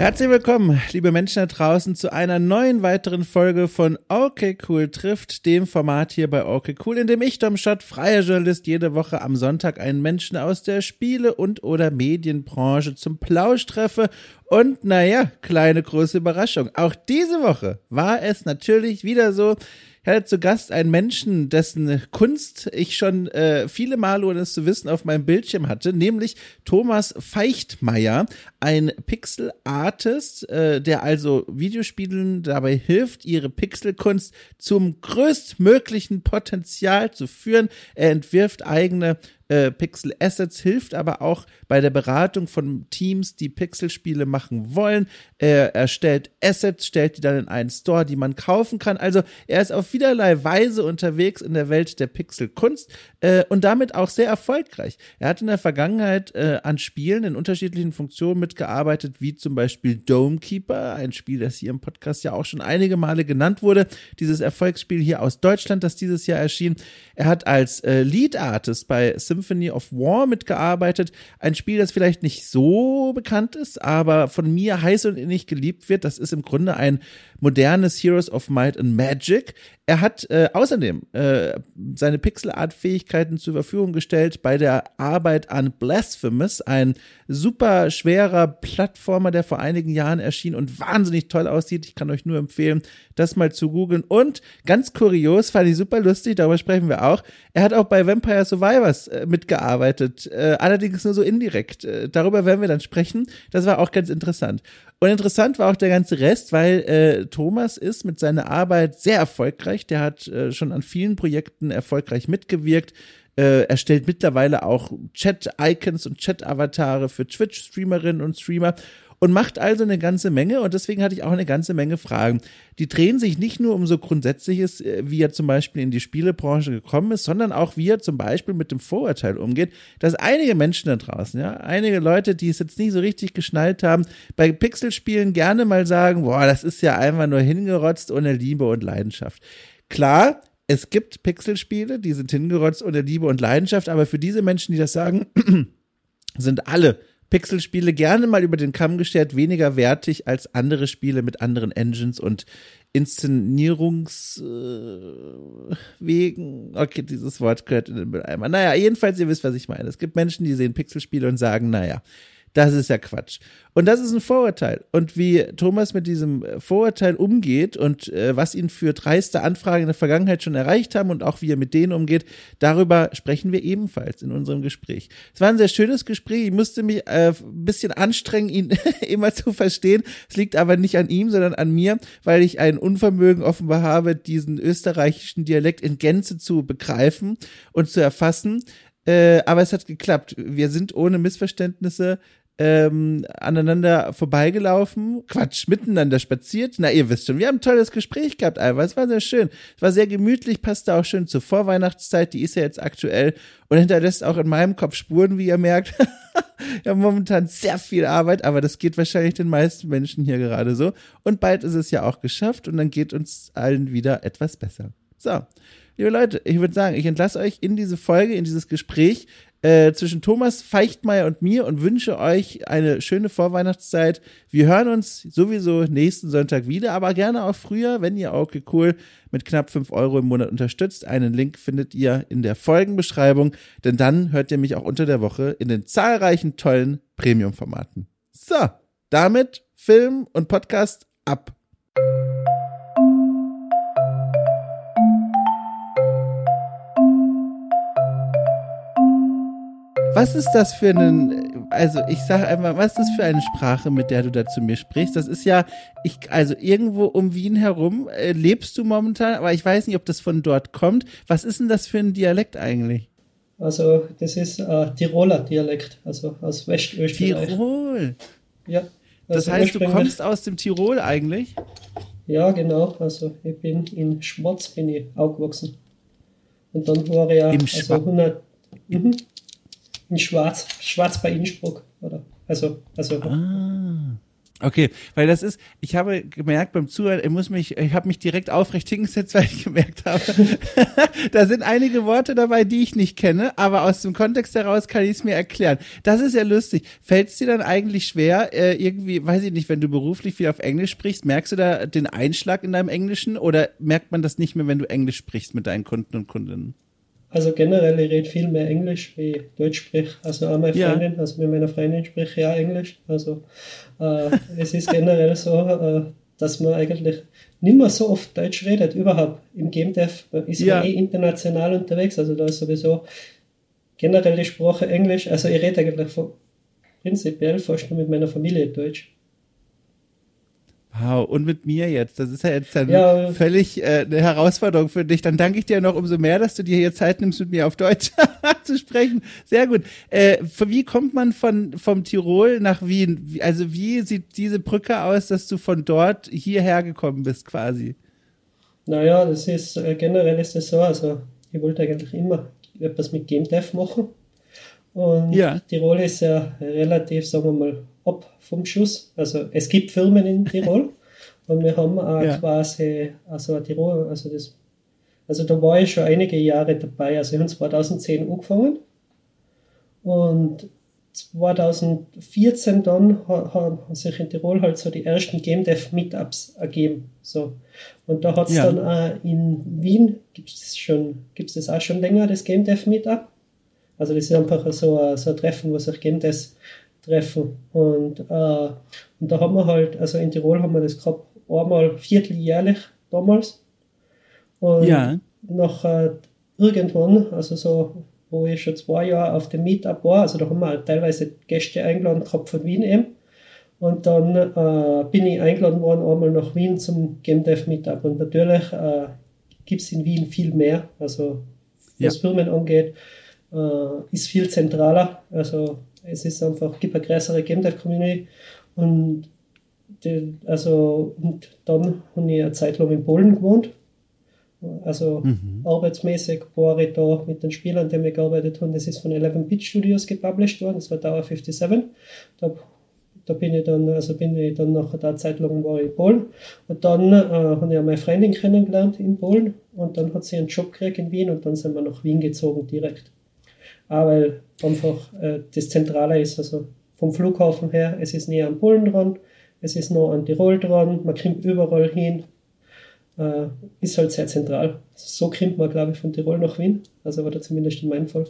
Herzlich willkommen, liebe Menschen da draußen, zu einer neuen weiteren Folge von Okay Cool trifft, dem Format hier bei Okay Cool, in dem ich, Dom Schott, freier Journalist, jede Woche am Sonntag einen Menschen aus der Spiele- und oder Medienbranche zum Plausch treffe. Und naja, kleine große Überraschung. Auch diese Woche war es natürlich wieder so, ich hatte zu Gast einen Menschen, dessen Kunst ich schon äh, viele Male, ohne es zu wissen, auf meinem Bildschirm hatte, nämlich Thomas Feichtmeier, ein Pixel-Artist, äh, der also Videospielen dabei hilft, ihre Pixelkunst zum größtmöglichen Potenzial zu führen. Er entwirft eigene äh, Pixel Assets, hilft aber auch bei der Beratung von Teams, die Pixelspiele machen wollen. Er erstellt Assets, stellt die dann in einen Store, die man kaufen kann. Also er ist auf vielerlei Weise unterwegs in der Welt der Pixelkunst äh, und damit auch sehr erfolgreich. Er hat in der Vergangenheit äh, an Spielen in unterschiedlichen Funktionen mitgearbeitet, wie zum Beispiel Domekeeper, ein Spiel, das hier im Podcast ja auch schon einige Male genannt wurde. Dieses Erfolgsspiel hier aus Deutschland, das dieses Jahr erschien. Er hat als äh, Lead Artist bei Symphony of War mitgearbeitet. Ein Spiel, das vielleicht nicht so bekannt ist, aber von mir heiß und innig geliebt wird. Das ist im Grunde ein modernes Heroes of Might and Magic. Er hat äh, außerdem äh, seine Pixel-Art-Fähigkeiten zur Verfügung gestellt bei der Arbeit an Blasphemous, ein super schwerer Plattformer, der vor einigen Jahren erschien und wahnsinnig toll aussieht. Ich kann euch nur empfehlen, das mal zu googeln. Und ganz kurios, fand ich super lustig, darüber sprechen wir auch. Er hat auch bei Vampire Survivors äh, mitgearbeitet, äh, allerdings nur so indirekt. Äh, darüber werden wir dann sprechen. Das war auch ganz interessant. Und interessant war auch der ganze Rest, weil äh, Thomas ist mit seiner Arbeit sehr erfolgreich. Der hat äh, schon an vielen Projekten erfolgreich mitgewirkt. Äh, er stellt mittlerweile auch Chat-Icons und Chat-Avatare für Twitch-Streamerinnen und Streamer und macht also eine ganze Menge und deswegen hatte ich auch eine ganze Menge Fragen. Die drehen sich nicht nur um so Grundsätzliches, äh, wie er zum Beispiel in die Spielebranche gekommen ist, sondern auch wie er zum Beispiel mit dem Vorurteil umgeht, dass einige Menschen da draußen, ja, einige Leute, die es jetzt nicht so richtig geschnallt haben, bei Pixelspielen gerne mal sagen, boah, das ist ja einfach nur hingerotzt ohne Liebe und Leidenschaft. Klar, es gibt Pixelspiele, die sind hingerotzt ohne Liebe und Leidenschaft, aber für diese Menschen, die das sagen, sind alle Pixelspiele gerne mal über den Kamm gestellt weniger wertig als andere Spiele mit anderen Engines und Inszenierungswegen. Äh, okay, dieses Wort gehört in den Mülleimer. Naja, jedenfalls, ihr wisst, was ich meine. Es gibt Menschen, die sehen Pixelspiele und sagen, naja, das ist ja Quatsch. Und das ist ein Vorurteil. Und wie Thomas mit diesem Vorurteil umgeht und äh, was ihn für dreiste Anfragen in der Vergangenheit schon erreicht haben und auch wie er mit denen umgeht, darüber sprechen wir ebenfalls in unserem Gespräch. Es war ein sehr schönes Gespräch. Ich musste mich äh, ein bisschen anstrengen, ihn immer zu verstehen. Es liegt aber nicht an ihm, sondern an mir, weil ich ein Unvermögen offenbar habe, diesen österreichischen Dialekt in Gänze zu begreifen und zu erfassen. Äh, aber es hat geklappt. Wir sind ohne Missverständnisse ähm, aneinander vorbeigelaufen, Quatsch, miteinander spaziert. Na, ihr wisst schon, wir haben ein tolles Gespräch gehabt, Alva. Es war sehr schön. Es war sehr gemütlich, passte auch schön zur Vorweihnachtszeit, die ist ja jetzt aktuell und hinterlässt auch in meinem Kopf Spuren, wie ihr merkt. ja, momentan sehr viel Arbeit, aber das geht wahrscheinlich den meisten Menschen hier gerade so. Und bald ist es ja auch geschafft und dann geht uns allen wieder etwas besser. So. Liebe Leute, ich würde sagen, ich entlasse euch in diese Folge, in dieses Gespräch äh, zwischen Thomas Feichtmeier und mir und wünsche euch eine schöne Vorweihnachtszeit. Wir hören uns sowieso nächsten Sonntag wieder, aber gerne auch früher, wenn ihr okay cool mit knapp fünf Euro im Monat unterstützt. Einen Link findet ihr in der Folgenbeschreibung, denn dann hört ihr mich auch unter der Woche in den zahlreichen tollen Premium-Formaten. So, damit Film und Podcast ab. Was ist das für ein, also ich sage einmal, was ist das für eine Sprache, mit der du da zu mir sprichst? Das ist ja, ich, also irgendwo um Wien herum äh, lebst du momentan, aber ich weiß nicht, ob das von dort kommt. Was ist denn das für ein Dialekt eigentlich? Also das ist äh, Tiroler Dialekt, also aus Westösterreich. Tirol. Ja. Also das heißt, du kommst aus dem Tirol eigentlich? Ja, genau. Also ich bin in Schwarz bin ich aufgewachsen. Und dann war ich ja Im also 100, mhm, in Schwarz, Schwarz bei Innsbruck, oder? Also, also. Ah. Okay, weil das ist, ich habe gemerkt beim Zuhören, ich muss mich, ich habe mich direkt aufrecht hingesetzt, weil ich gemerkt habe, da sind einige Worte dabei, die ich nicht kenne, aber aus dem Kontext heraus kann ich es mir erklären. Das ist ja lustig. Fällt es dir dann eigentlich schwer, äh, irgendwie, weiß ich nicht, wenn du beruflich viel auf Englisch sprichst, merkst du da den Einschlag in deinem Englischen oder merkt man das nicht mehr, wenn du Englisch sprichst mit deinen Kunden und Kundinnen? Also generell, ich rede viel mehr Englisch wie Deutsch sprich. Also auch meine Freundin, ja. also mit meiner Freundin spreche ich auch Englisch. Also äh, es ist generell so, äh, dass man eigentlich nicht mehr so oft Deutsch redet, überhaupt. Im Game Dev ist ja. man eh international unterwegs, also da ist sowieso generell die Sprache Englisch. Also ich rede eigentlich von, prinzipiell fast nur mit meiner Familie Deutsch. Wow, und mit mir jetzt. Das ist ja jetzt dann ja, völlig äh, eine Herausforderung für dich. Dann danke ich dir noch umso mehr, dass du dir hier Zeit nimmst, mit mir auf Deutsch zu sprechen. Sehr gut. Äh, wie kommt man von vom Tirol nach Wien? Also wie sieht diese Brücke aus, dass du von dort hierher gekommen bist, quasi? Naja, das ist äh, generell ist das so. Also ich wollte eigentlich immer etwas mit Game Dev machen. Und ja. Tirol ist ja relativ, sagen wir mal, ab vom Schuss. Also es gibt Firmen in Tirol und wir haben auch ja. quasi, also Tirol, also das, also da war ich schon einige Jahre dabei. Also ich habe 2010 angefangen und 2014 dann haben sich in Tirol halt so die ersten Game Dev Meetups ergeben. So. Und da hat es ja. dann auch in Wien, gibt es schon, gibt es auch schon länger, das Game Dev Meetup. Also das ist einfach so ein, so ein Treffen, wo sich Game Devs treffen. Und, äh, und da haben wir halt, also in Tirol haben wir das gehabt, einmal vierteljährlich damals. Und ja. nach äh, irgendwann, also so, wo ich schon zwei Jahre auf dem Meetup war, also da haben wir halt teilweise Gäste eingeladen gehabt von Wien eben. Und dann äh, bin ich eingeladen worden einmal nach Wien zum Game Dev Meetup. Und natürlich äh, gibt es in Wien viel mehr, also was ja. Firmen angeht, äh, ist viel zentraler. Also es ist einfach, gibt eine größere Game Dev Community und die, also und dann habe ich eine Zeit lang in Polen gewohnt. Also mhm. arbeitsmäßig war ich da mit den Spielern, die wir gearbeitet haben. Das ist von 11-Bit Studios gepublished worden, das war Tower 57. Da, da bin ich dann, also bin ich dann nach einer Zeit lang war ich in Polen. Und dann äh, habe ich meine Freundin kennengelernt in Polen und dann hat sie einen Job gekriegt in Wien und dann sind wir nach Wien gezogen direkt. Auch weil einfach äh, das Zentrale ist, also vom Flughafen her, es ist näher an Polen dran, es ist noch an Tirol dran, man kommt überall hin, äh, ist halt sehr zentral. So kommt man, glaube ich, von Tirol nach Wien, also war da zumindest in meinem Fall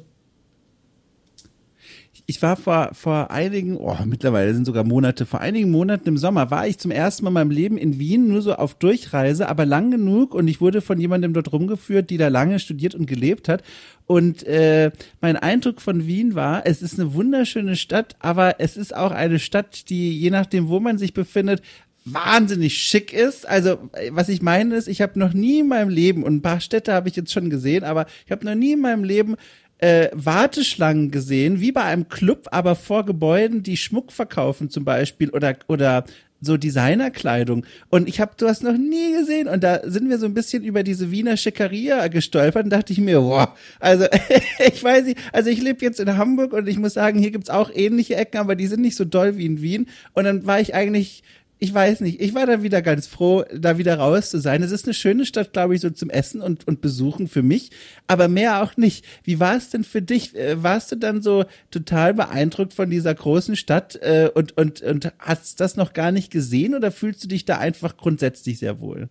ich war vor, vor einigen, oh, mittlerweile sind sogar Monate, vor einigen Monaten im Sommer war ich zum ersten Mal in meinem Leben in Wien, nur so auf Durchreise, aber lang genug und ich wurde von jemandem dort rumgeführt, die da lange studiert und gelebt hat. Und äh, mein Eindruck von Wien war, es ist eine wunderschöne Stadt, aber es ist auch eine Stadt, die je nachdem, wo man sich befindet, wahnsinnig schick ist. Also, was ich meine ist, ich habe noch nie in meinem Leben, und ein paar Städte habe ich jetzt schon gesehen, aber ich habe noch nie in meinem Leben äh, Warteschlangen gesehen, wie bei einem Club, aber vor Gebäuden, die Schmuck verkaufen zum Beispiel oder oder so Designerkleidung. Und ich habe, hast noch nie gesehen. Und da sind wir so ein bisschen über diese Wiener Schickeria gestolpert und dachte ich mir, wow, also ich weiß nicht, also ich lebe jetzt in Hamburg und ich muss sagen, hier gibt's auch ähnliche Ecken, aber die sind nicht so doll wie in Wien. Und dann war ich eigentlich ich weiß nicht, ich war da wieder ganz froh, da wieder raus zu sein. Es ist eine schöne Stadt, glaube ich, so zum Essen und, und Besuchen für mich, aber mehr auch nicht. Wie war es denn für dich? Äh, warst du dann so total beeindruckt von dieser großen Stadt äh, und, und, und hast das noch gar nicht gesehen oder fühlst du dich da einfach grundsätzlich sehr wohl?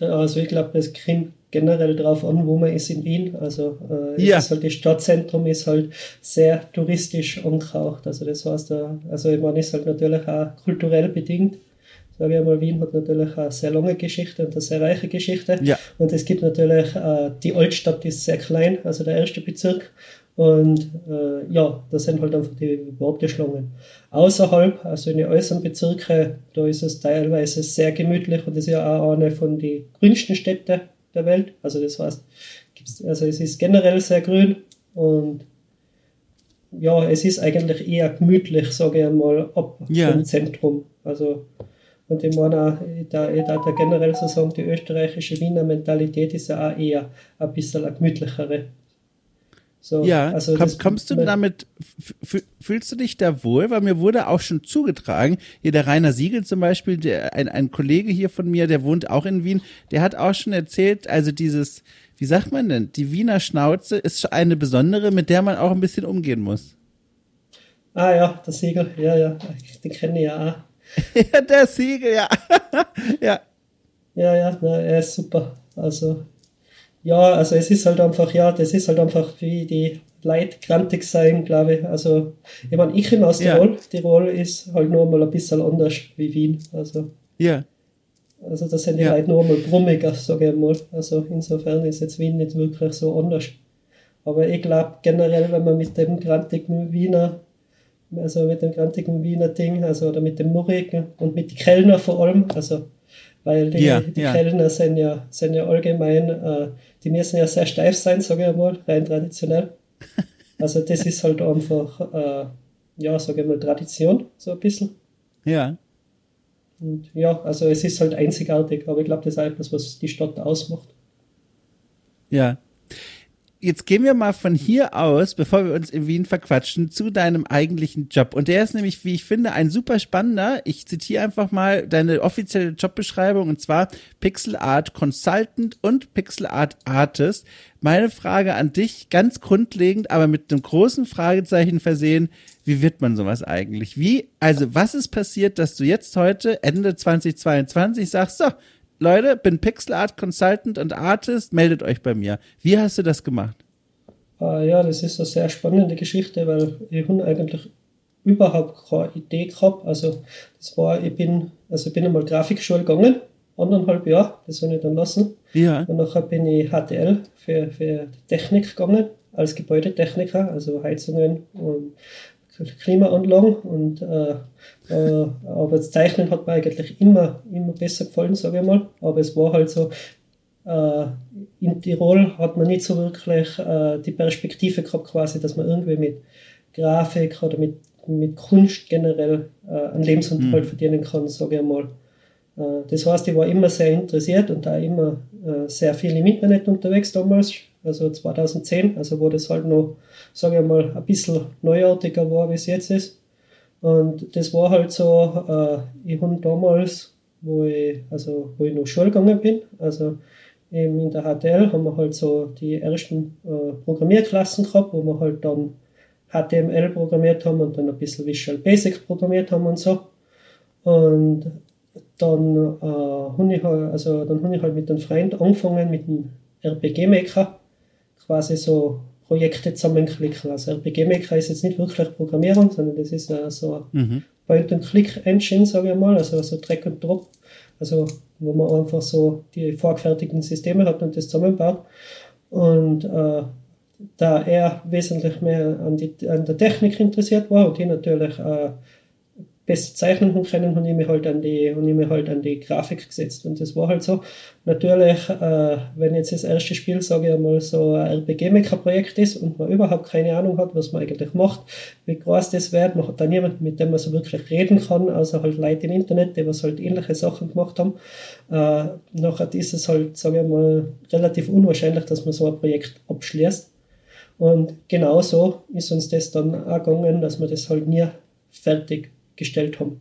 Also ich glaube, es kommt generell darauf an, wo man ist in Wien. Also äh, ja. ist halt das Stadtzentrum ist halt sehr touristisch angehaucht. Also das heißt, äh, also ich meine, ist halt natürlich auch kulturell bedingt. Sage ich mal, Wien hat natürlich eine sehr lange Geschichte und eine sehr reiche Geschichte. Ja. Und es gibt natürlich, äh, die Altstadt ist sehr klein, also der erste Bezirk. Und äh, ja, das sind halt einfach die Warteschlangen. Außerhalb, also in den äußeren Bezirken, da ist es teilweise sehr gemütlich und das ist ja auch eine von den grünsten Städten der Welt. Also das heißt, also es ist generell sehr grün und ja, es ist eigentlich eher gemütlich, sage ich einmal, ab ja. vom Zentrum. Also und ich meine, ich darf, ich darf generell so sagen, die österreichische Wiener Mentalität ist ja auch eher ein bisschen eine gemütlichere. So, ja, also komm, kommst du damit, fühlst du dich da wohl? Weil mir wurde auch schon zugetragen, hier der Rainer Siegel zum Beispiel, der, ein, ein Kollege hier von mir, der wohnt auch in Wien, der hat auch schon erzählt, also dieses, wie sagt man denn, die Wiener Schnauze ist eine besondere, mit der man auch ein bisschen umgehen muss. Ah ja, der Siegel, ja, ja, den kenne ich ja auch. ja, der Siegel, ja. ja. Ja, ja, na, er ist super. Also ja, also es ist halt einfach, ja, das ist halt einfach wie die Leute grantig sein, glaube ich. Also, ich meine, ich komme aus Tirol. Ja. Tirol ist halt nur mal ein bisschen anders wie Wien. Also, ja. Also, da sind die ja. Leute nur mal brummiger, sage ich mal. Also, insofern ist jetzt Wien nicht wirklich so anders. Aber ich glaube generell, wenn man mit dem grantigen Wiener, also mit dem grantigen Wiener Ding, also oder mit dem Murigen und mit den Kellner vor allem, also weil die, ja, die ja. Kellner sind ja, sind ja allgemein, äh, die müssen ja sehr steif sein, sage ich mal, rein traditionell. Also das ist halt einfach, äh, ja, sage ich mal, Tradition, so ein bisschen. Ja. Und ja, also es ist halt einzigartig, aber ich glaube, das ist etwas, was die Stadt ausmacht. Ja, jetzt gehen wir mal von hier aus, bevor wir uns in Wien verquatschen, zu deinem eigentlichen Job. Und der ist nämlich, wie ich finde, ein super spannender. Ich zitiere einfach mal deine offizielle Jobbeschreibung und zwar Pixel Art Consultant und Pixel Art Artist. Meine Frage an dich, ganz grundlegend, aber mit einem großen Fragezeichen versehen. Wie wird man sowas eigentlich? Wie, also was ist passiert, dass du jetzt heute, Ende 2022, sagst, so, Leute, bin Pixel Art Consultant und Artist, meldet euch bei mir. Wie hast du das gemacht? Uh, ja, das ist eine sehr spannende Geschichte, weil ich habe eigentlich überhaupt keine Idee gehabt. Also das war, ich bin, also ich bin einmal Grafikschule gegangen, anderthalb Jahre, das habe ich dann lassen. Ja. Und nachher bin ich HTL für, für Technik gegangen, als Gebäudetechniker, also Heizungen und Klimaanlagen und äh, äh, aber das Zeichnen hat mir eigentlich immer, immer besser gefallen, sage ich mal. Aber es war halt so, äh, in Tirol hat man nicht so wirklich äh, die Perspektive gehabt, quasi, dass man irgendwie mit Grafik oder mit, mit Kunst generell äh, einen Lebensunterhalt mhm. verdienen kann, sage ich mal. Äh, das heißt, ich war immer sehr interessiert und da immer äh, sehr viel im Internet unterwegs damals, also 2010, also wo das halt noch, sage ich mal, ein bisschen neuartiger war, wie es jetzt ist. Und das war halt so, äh, ich habe damals, wo ich, also, wo ich noch Schule gegangen bin, also eben in der HTL haben wir halt so die ersten äh, Programmierklassen gehabt, wo wir halt dann HTML programmiert haben und dann ein bisschen Visual Basic programmiert haben und so. Und dann äh, habe ich, halt, also, dann hab ich halt mit einem Freund angefangen mit dem RPG Maker, quasi so Projekte zusammenklicken. Also RPG Maker ist jetzt nicht wirklich Programmierung, sondern das ist uh, so mhm. Point-and-Click-Engine, sage ich mal, also so Track and Drop, also wo man einfach so die vorgefertigten Systeme hat und das zusammenbaut. Und äh, da er wesentlich mehr an, die, an der Technik interessiert war und die natürlich äh, besser zeichnen können, habe ich mich halt an die, habe ich mich halt an die Grafik gesetzt. Und das war halt so. Natürlich, äh, wenn jetzt das erste Spiel, sage ich einmal, so ein RPG-Maker-Projekt ist und man überhaupt keine Ahnung hat, was man eigentlich macht, wie groß das wird, man hat da niemanden, mit dem man so wirklich reden kann, außer halt Leute im Internet, die was halt ähnliche Sachen gemacht haben. Äh, nachher ist es halt, sage ich mal, relativ unwahrscheinlich, dass man so ein Projekt abschließt. Und genauso ist uns das dann auch gegangen, dass man das halt nie fertig gestellt haben.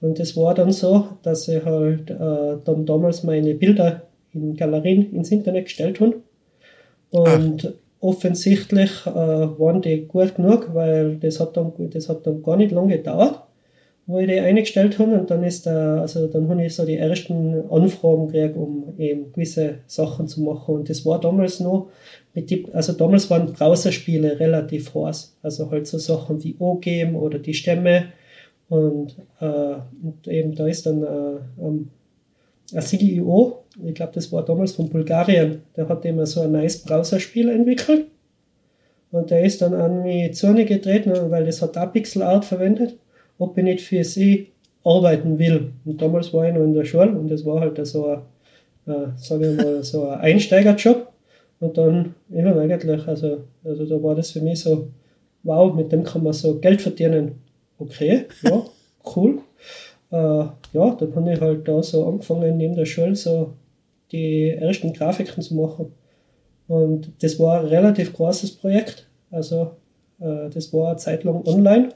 Und es war dann so, dass ich halt äh, dann damals meine Bilder in Galerien ins Internet gestellt habe. Und Ach. offensichtlich äh, waren die gut genug, weil das hat, dann, das hat dann gar nicht lange gedauert, wo ich die eingestellt habe. Und dann ist der, also dann habe ich so die ersten Anfragen gekriegt, um eben gewisse Sachen zu machen. Und das war damals noch mit die, also damals waren Browserspiele relativ heiß. Also halt so Sachen wie O-Game oder die Stämme und, äh, und eben da ist dann äh, ein CEO, ich glaube, das war damals von Bulgarien, der hat immer so ein nice Browserspiel entwickelt. Und der ist dann an mich mir getreten, weil das hat auch Pixel Art verwendet, ob ich nicht für sie arbeiten will. Und damals war ich noch in der Schule und das war halt so ein, äh, sagen wir mal, so ein Einsteigerjob. Und dann, ja, eigentlich, also, also da war das für mich so, wow, mit dem kann man so Geld verdienen okay, ja, cool. Äh, ja, dann habe ich halt da so angefangen, neben der Schule so die ersten Grafiken zu machen. Und das war ein relativ großes Projekt. Also äh, das war eine Zeit lang online.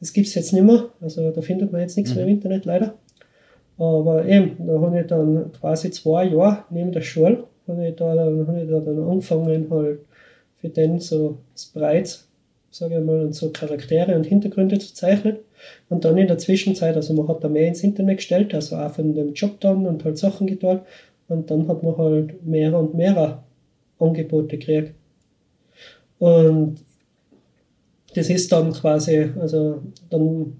Das gibt es jetzt nicht mehr. Also da findet man jetzt nichts mhm. mehr im Internet leider. Aber eben, da habe ich dann quasi zwei Jahre neben der Schule, habe ich da dann, hab ich da dann angefangen halt für den so Sprites, sage ich mal, und so Charaktere und Hintergründe zu zeichnen. Und dann in der Zwischenzeit, also man hat da mehr ins Internet gestellt, also auch von dem Job dann und halt Sachen getan. Und dann hat man halt mehr und mehr Angebote gekriegt. Und das ist dann quasi, also dann,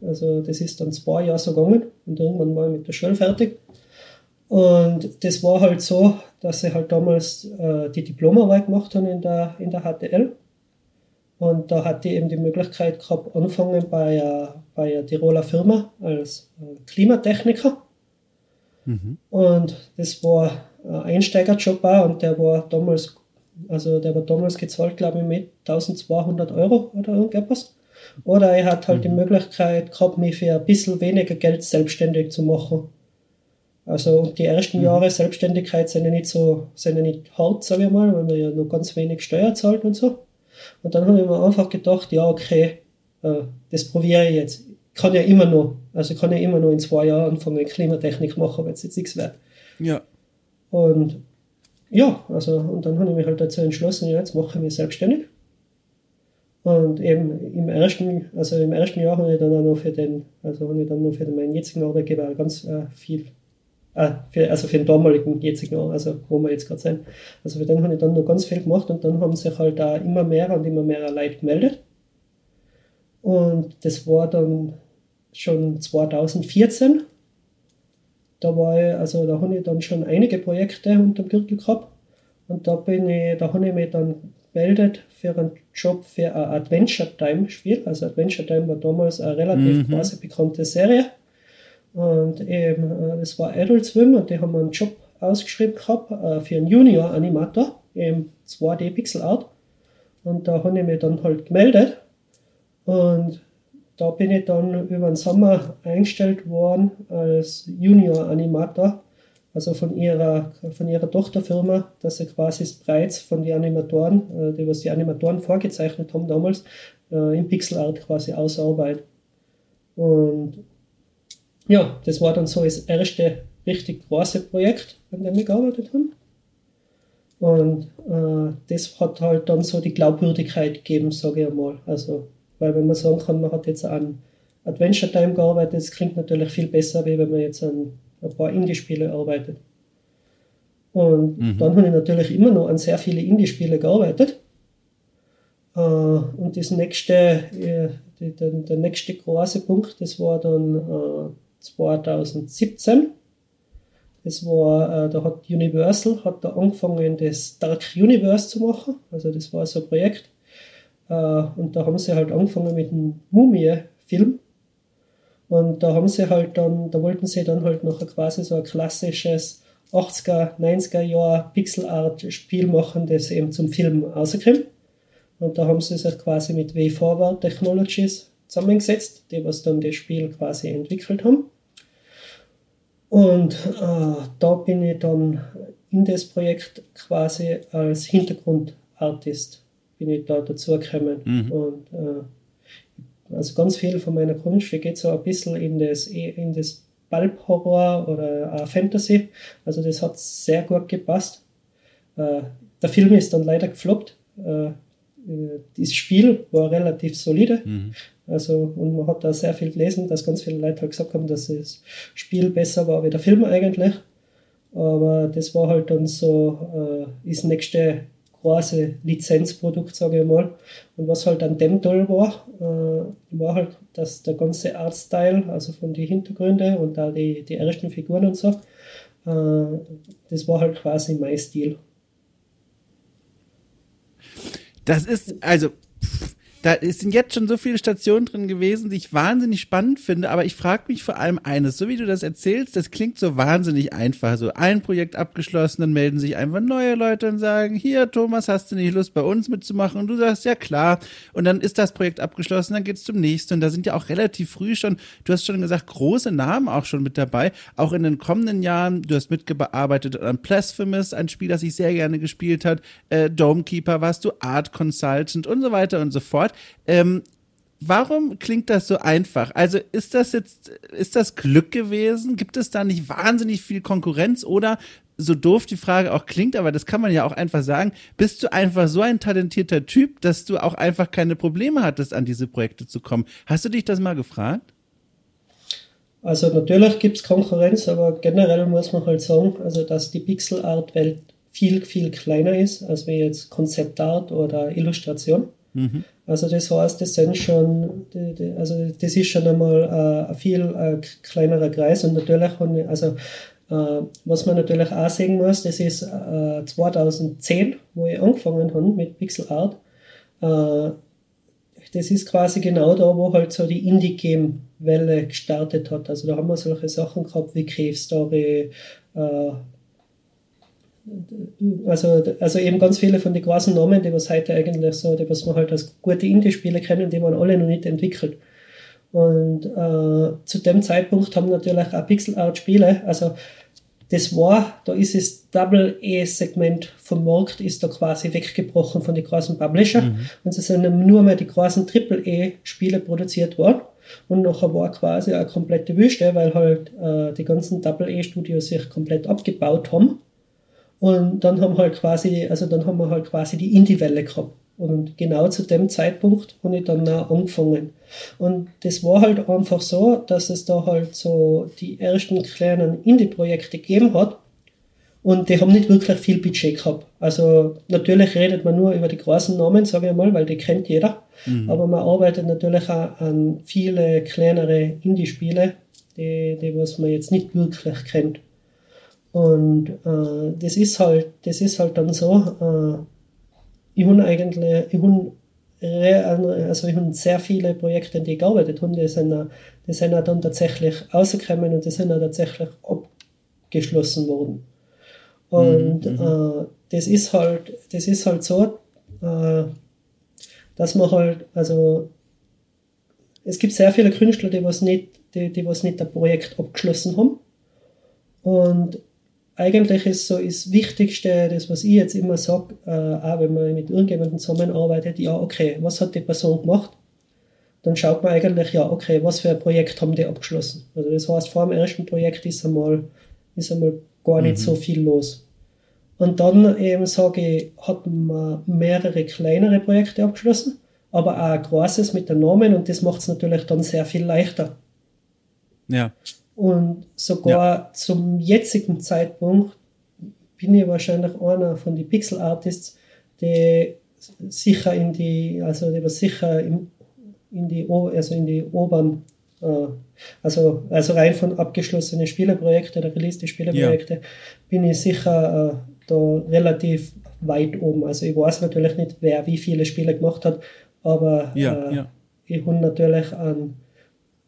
also das ist dann zwei Jahre so gegangen und irgendwann war ich mit der Schule fertig. Und das war halt so, dass ich halt damals äh, die Diplomarbeit gemacht habe in der, in der HTL. Und da hatte ich eben die Möglichkeit gehabt, anfangen bei einer, bei einer Tiroler Firma als äh, Klimatechniker. Mhm. Und das war ein Einsteigerjob auch und der war damals also der war damals gezahlt, glaube ich, mit 1200 Euro oder irgendetwas. Oder er hat halt mhm. die Möglichkeit gehabt, mich für ein bisschen weniger Geld selbstständig zu machen. Also die ersten mhm. Jahre Selbstständigkeit sind ja nicht so, sind ja nicht hart, sage ich mal, weil man ja nur ganz wenig Steuer zahlt und so. Und dann habe ich mir einfach gedacht, ja, okay, äh, das probiere ich jetzt. Kann ja immer noch, also kann ja immer noch in zwei Jahren anfangen, Klimatechnik machen, wenn es jetzt nichts wird. Ja. Und ja, also und dann habe ich mich halt dazu entschlossen, ja, jetzt mache ich mich selbstständig. Und eben im ersten, also im ersten Jahr habe ich dann auch noch für den, also habe ich dann noch für den, meinen jetzigen Arbeitgeber ganz äh, viel, äh, für, also für den damaligen jetzigen, also wo wir jetzt gerade sind, also für den habe ich dann noch ganz viel gemacht und dann haben sich halt da immer mehr und immer mehr Leute gemeldet. Und das war dann schon 2014 da war ich, also da habe ich dann schon einige Projekte unter dem Gürtel gehabt. Und da bin ich, da habe ich mich dann gemeldet für einen Job für ein Adventure Time Spiel. Also Adventure Time war damals eine relativ mhm. große bekannte Serie. Und eben, äh, das war Adult Swim und die haben einen Job ausgeschrieben gehabt äh, für einen Junior Animator im 2D Pixel Art. Und da habe ich mich dann halt gemeldet. Und da bin ich dann über den Sommer eingestellt worden als Junior-Animator, also von ihrer, von ihrer Tochterfirma, dass sie quasi bereits von den Animatoren, äh, die was die Animatoren vorgezeichnet haben damals, äh, in Pixelart quasi ausarbeitet. Und ja, das war dann so das erste richtig große Projekt, an dem wir gearbeitet haben. Und äh, das hat halt dann so die Glaubwürdigkeit gegeben, sage ich einmal. Also weil wenn man sagen kann, man hat jetzt an Adventure Time gearbeitet, das klingt natürlich viel besser, wie wenn man jetzt an ein paar Indie-Spiele arbeitet. Und mhm. dann habe ich natürlich immer noch an sehr viele Indie-Spiele gearbeitet. Äh, und das nächste, äh, der, der, nächste große Punkt, das war dann 2017. Äh, das war, da hat Universal hat da angefangen, das Dark Universe zu machen. Also das war so ein Projekt, äh, und da haben sie halt angefangen mit dem Mumie-Film. Und da haben sie halt dann, da wollten sie dann halt noch quasi so ein klassisches 80er, 90er Jahr Pixel-Art-Spiel machen, das eben zum Film rauskommt. Und da haben sie sich quasi mit Way Forward Technologies zusammengesetzt, die was dann das Spiel quasi entwickelt haben. Und äh, da bin ich dann in das Projekt quasi als Hintergrundartist bin ich da dazugekommen. Mhm. Und äh, also ganz viel von meiner Kunst geht so ein bisschen in das, in das Pulp-Horror oder äh, Fantasy. Also das hat sehr gut gepasst. Äh, der Film ist dann leider gefloppt. Äh, das Spiel war relativ solide. Mhm. Also, und man hat da sehr viel gelesen, dass ganz viele Leute halt gesagt haben, dass das Spiel besser war wie der Film eigentlich. Aber das war halt dann so äh, das nächste große Lizenzprodukt, sage ich mal. Und was halt an dem toll war, äh, war halt, dass der ganze Artstyle, also von den Hintergründen und da die, die ersten Figuren und so, äh, das war halt quasi mein Stil. Das ist, also, da sind jetzt schon so viele Stationen drin gewesen, die ich wahnsinnig spannend finde, aber ich frage mich vor allem eines, so wie du das erzählst, das klingt so wahnsinnig einfach. So ein Projekt abgeschlossen, dann melden sich einfach neue Leute und sagen, hier Thomas, hast du nicht Lust bei uns mitzumachen? Und du sagst, ja klar. Und dann ist das Projekt abgeschlossen, dann geht's zum nächsten. Und da sind ja auch relativ früh schon, du hast schon gesagt, große Namen auch schon mit dabei. Auch in den kommenden Jahren, du hast mitgearbeitet an Blasphemous, ein Spiel, das ich sehr gerne gespielt hat. Äh, Domekeeper warst du Art Consultant und so weiter und so fort. Ähm, warum klingt das so einfach? Also ist das jetzt, ist das Glück gewesen? Gibt es da nicht wahnsinnig viel Konkurrenz oder so doof die Frage auch klingt, aber das kann man ja auch einfach sagen, bist du einfach so ein talentierter Typ, dass du auch einfach keine Probleme hattest, an diese Projekte zu kommen. Hast du dich das mal gefragt? Also natürlich gibt es Konkurrenz, aber generell muss man halt sagen, also dass die Pixel-Art-Welt viel, viel kleiner ist, als wie jetzt Konzeptart oder Illustration. Mhm. Also das heißt, das sind schon, also das ist schon einmal äh, ein viel äh, kleinerer Kreis und natürlich, also äh, was man natürlich auch sehen muss, das ist 2010, wo ich angefangen habe mit Pixel Art. das ist quasi genau da, wo halt so die Indie-Game-Welle gestartet hat. Also da haben wir solche Sachen gehabt wie Cave Story, also, also eben ganz viele von den großen Namen, die was heute eigentlich so, die was man halt als gute Indie-Spiele kennen, die waren alle noch nicht entwickelt. Und äh, zu dem Zeitpunkt haben natürlich auch Pixel-Art-Spiele, also das war, da ist das Double-E-Segment vom Markt, ist da quasi weggebrochen von den großen Publisher mhm. und es sind nur mehr die großen Triple-E-Spiele produziert worden. Und nachher war quasi eine komplette Wüste, weil halt äh, die ganzen Double-E-Studios sich komplett abgebaut haben und dann haben halt quasi, also dann haben wir halt quasi die Indie-Welle gehabt. Und genau zu dem Zeitpunkt habe ich dann auch angefangen. Und das war halt einfach so, dass es da halt so die ersten kleinen Indie-Projekte gegeben hat. Und die haben nicht wirklich viel Budget gehabt. Also natürlich redet man nur über die großen Namen, sage ich mal, weil die kennt jeder. Mhm. Aber man arbeitet natürlich auch an viele kleinere Indie-Spiele, die, die was man jetzt nicht wirklich kennt. Und äh, das ist halt, das ist halt dann so, äh, ich habe eigentlich, ich habe also ich habe sehr viele Projekte, die gearbeitet haben, die sind, die sind dann tatsächlich rausgekommen und die sind auch tatsächlich abgeschlossen worden. Und mhm. mhm. äh, das ist halt, das ist halt so, äh, dass man halt, also es gibt sehr viele Künstler, die was nicht, die, die was nicht ein Projekt abgeschlossen haben. Und eigentlich ist so das Wichtigste, das was ich jetzt immer sage, äh, auch wenn man mit irgendjemandem zusammenarbeitet, ja, okay, was hat die Person gemacht? Dann schaut man eigentlich, ja, okay, was für ein Projekt haben die abgeschlossen? Also das heißt, vor dem ersten Projekt ist einmal, ist einmal gar nicht mhm. so viel los. Und dann eben sage ich, hat man mehrere kleinere Projekte abgeschlossen, aber auch ein großes mit den Namen und das macht es natürlich dann sehr viel leichter. Ja. Und sogar ja. zum jetzigen Zeitpunkt bin ich wahrscheinlich einer von den Pixel Artists, die sicher in die, also die sicher in, in die, also in die oberen, äh, also, also rein von abgeschlossenen Spieleprojekten oder released Spieleprojekte, ja. bin ich sicher äh, da relativ weit oben. Also ich weiß natürlich nicht, wer wie viele Spiele gemacht hat, aber ja, äh, ich habe natürlich an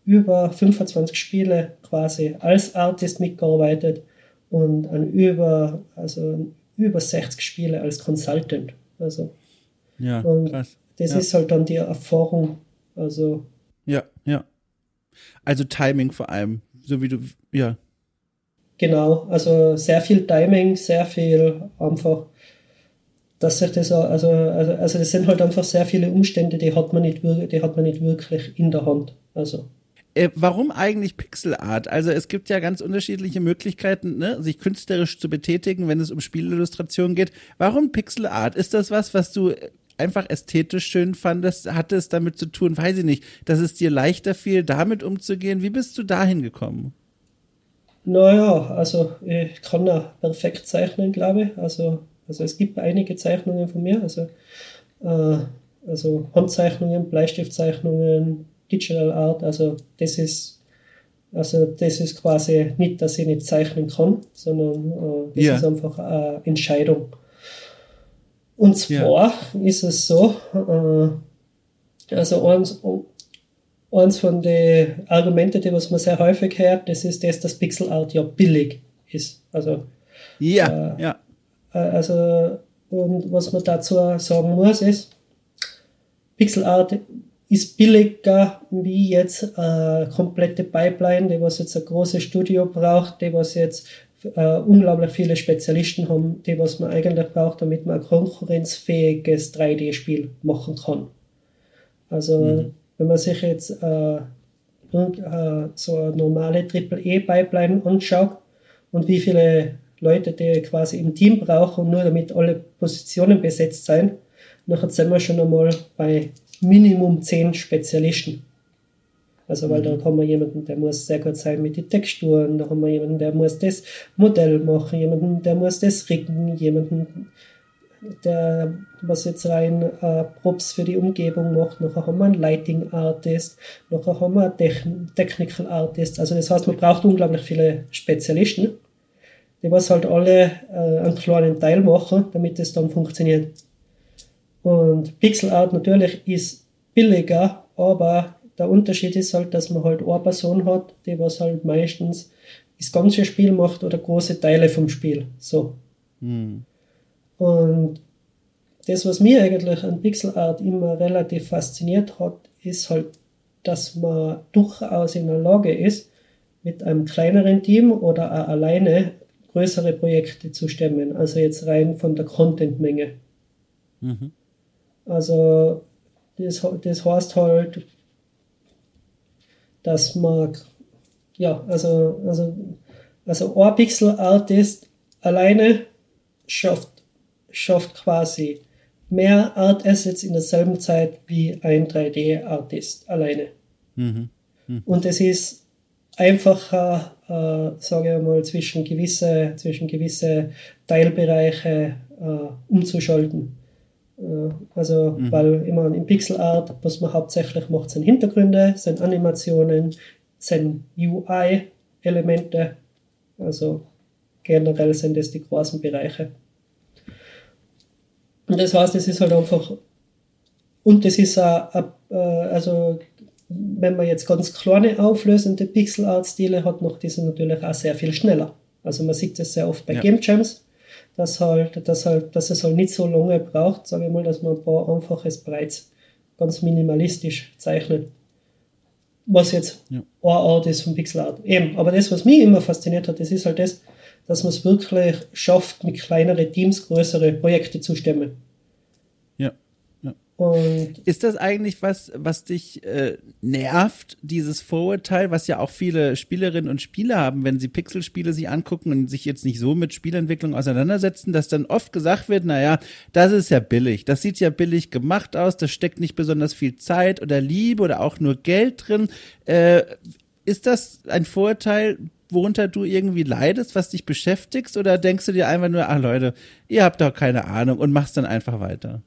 über 25 Spiele quasi als Artist mitgearbeitet und an über, also über 60 Spiele als Consultant. Also, ja, und krass. Das ja. ist halt dann die Erfahrung. Also. Ja, ja. Also Timing vor allem, so wie du, ja. Genau, also sehr viel Timing, sehr viel einfach, dass sich das, also, also, also das sind halt einfach sehr viele Umstände, die hat man nicht, die hat man nicht wirklich in der Hand. Also. Äh, warum eigentlich Pixelart? Also es gibt ja ganz unterschiedliche Möglichkeiten, ne, sich künstlerisch zu betätigen, wenn es um Spielillustrationen geht. Warum Pixelart? Ist das was, was du einfach ästhetisch schön fandest? Hatte es damit zu tun, weiß ich nicht, dass es dir leichter fiel, damit umzugehen? Wie bist du dahin gekommen? Naja, also ich kann ja perfekt zeichnen, glaube ich. Also, also es gibt einige Zeichnungen von mir, also, äh, also Handzeichnungen, Bleistiftzeichnungen, Digital Art. Also das ist, also das ist quasi nicht, dass ich nicht zeichnen kann, sondern äh, das ja. ist einfach eine Entscheidung. Und zwar ja. ist es so, äh, Also eins, eins von den Argumenten, die was man sehr häufig hört, das ist das, dass Pixel Art ja billig ist. Also ja, äh, ja. Äh, also und was man dazu sagen muss ist, Pixel Art ist billiger wie jetzt eine komplette Pipeline, die was jetzt ein großes Studio braucht, die was jetzt äh, unglaublich viele Spezialisten haben, die was man eigentlich braucht, damit man ein konkurrenzfähiges 3D-Spiel machen kann. Also mhm. wenn man sich jetzt äh, äh, so eine normale Triple-E-Pipeline anschaut und wie viele Leute die quasi im Team brauchen, nur damit alle Positionen besetzt sein, dann sind wir schon einmal bei Minimum 10 Spezialisten. Also, weil mhm. da haben wir jemanden, der muss sehr gut sein mit den Texturen, da haben wir jemanden, der muss das Modell machen, jemanden, der muss das riggen, jemanden, der was jetzt rein äh, Props für die Umgebung macht. Nachher haben wir einen Lighting Artist, nachher haben wir einen Technical Artist. Also das heißt, man braucht unglaublich viele Spezialisten, die was halt alle äh, einen kleinen Teil machen, damit es dann funktioniert. Und Pixel Art natürlich ist billiger, aber der Unterschied ist halt, dass man halt eine Person hat, die was halt meistens das ganze Spiel macht oder große Teile vom Spiel. So. Hm. Und das, was mir eigentlich an Pixel Art immer relativ fasziniert hat, ist halt, dass man durchaus in der Lage ist, mit einem kleineren Team oder auch alleine größere Projekte zu stemmen. Also jetzt rein von der Contentmenge. Mhm. Also das, das heißt halt, dass man, ja, also, also, also ein Pixel-Artist alleine schafft, schafft quasi mehr Art Assets in derselben Zeit wie ein 3D-Artist alleine. Mhm. Mhm. Und es ist einfacher, äh, sage ich mal, zwischen gewisse, zwischen gewisse Teilbereiche äh, umzuschalten. Äh, also, mhm. weil immer in Pixel Art, was man hauptsächlich macht, sind Hintergründe, sind Animationen, sind UI-Elemente. Also generell sind das die großen Bereiche. Und das heißt, es ist halt einfach, und das ist auch, äh, also wenn man jetzt ganz kleine auflösende Pixel Art Stile hat, macht diese natürlich auch sehr viel schneller. Also man sieht das sehr oft bei ja. Game Jams, dass halt, dass halt, dass es halt nicht so lange braucht, sage ich mal, dass man ein paar einfaches Breits ganz minimalistisch zeichnet. Was jetzt ja. eine Art ist von Pixel Art. Eben, aber das, was mich immer fasziniert hat, das ist halt das, dass man es wirklich schafft, mit kleineren Teams größere Projekte zu stemmen. Und ist das eigentlich was, was dich äh, nervt, dieses Vorurteil, was ja auch viele Spielerinnen und Spieler haben, wenn sie Pixelspiele sich angucken und sich jetzt nicht so mit Spielentwicklung auseinandersetzen, dass dann oft gesagt wird, naja, das ist ja billig, das sieht ja billig gemacht aus, da steckt nicht besonders viel Zeit oder Liebe oder auch nur Geld drin. Äh, ist das ein Vorurteil, worunter du irgendwie leidest, was dich beschäftigst, oder denkst du dir einfach nur, ach Leute, ihr habt doch keine Ahnung und machst dann einfach weiter?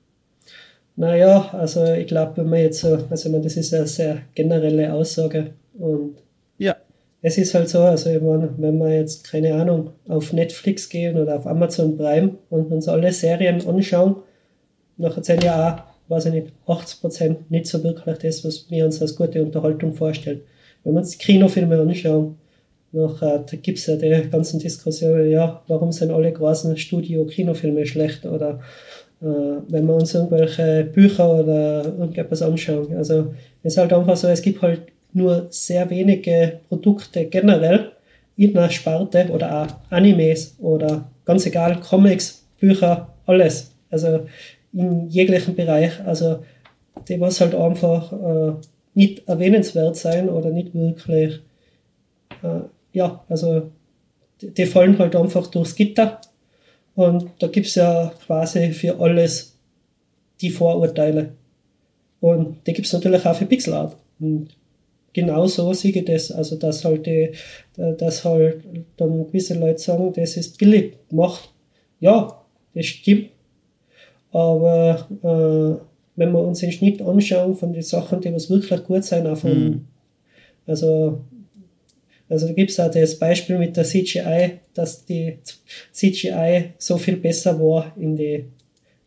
Naja, also ich glaube, wenn man jetzt so, also ich meine, das ist eine sehr generelle Aussage und ja. es ist halt so, also ich meine, wenn wir jetzt, keine Ahnung, auf Netflix gehen oder auf Amazon Prime und uns alle Serien anschauen, nachher sind ja auch, weiß ich nicht, 80% nicht so wirklich das, was wir uns als gute Unterhaltung vorstellen. Wenn wir uns Kinofilme anschauen, nachher, da gibt es ja die ganzen Diskussionen, ja, warum sind alle großen Studio-Kinofilme schlecht oder äh, wenn wir uns irgendwelche Bücher oder irgendetwas anschauen. Also es ist halt einfach so, es gibt halt nur sehr wenige Produkte generell in einer Sparte oder auch Animes oder ganz egal, Comics, Bücher, alles. Also in jeglichen Bereich. Also die was halt einfach äh, nicht erwähnenswert sein oder nicht wirklich, äh, ja, also die, die fallen halt einfach durchs Gitter und da gibt es ja quasi für alles die Vorurteile. Und die gibt es natürlich auch für Pixelart. Und genau so sehe ich das. Also, dass halt, die, dass halt dann gewisse Leute sagen, das ist billig gemacht. Ja, das stimmt. Aber äh, wenn wir uns den Schnitt anschauen von den Sachen, die was wirklich gut sein, auch von, mhm. also also da gibt es auch das Beispiel mit der CGI, dass die CGI so viel besser war in die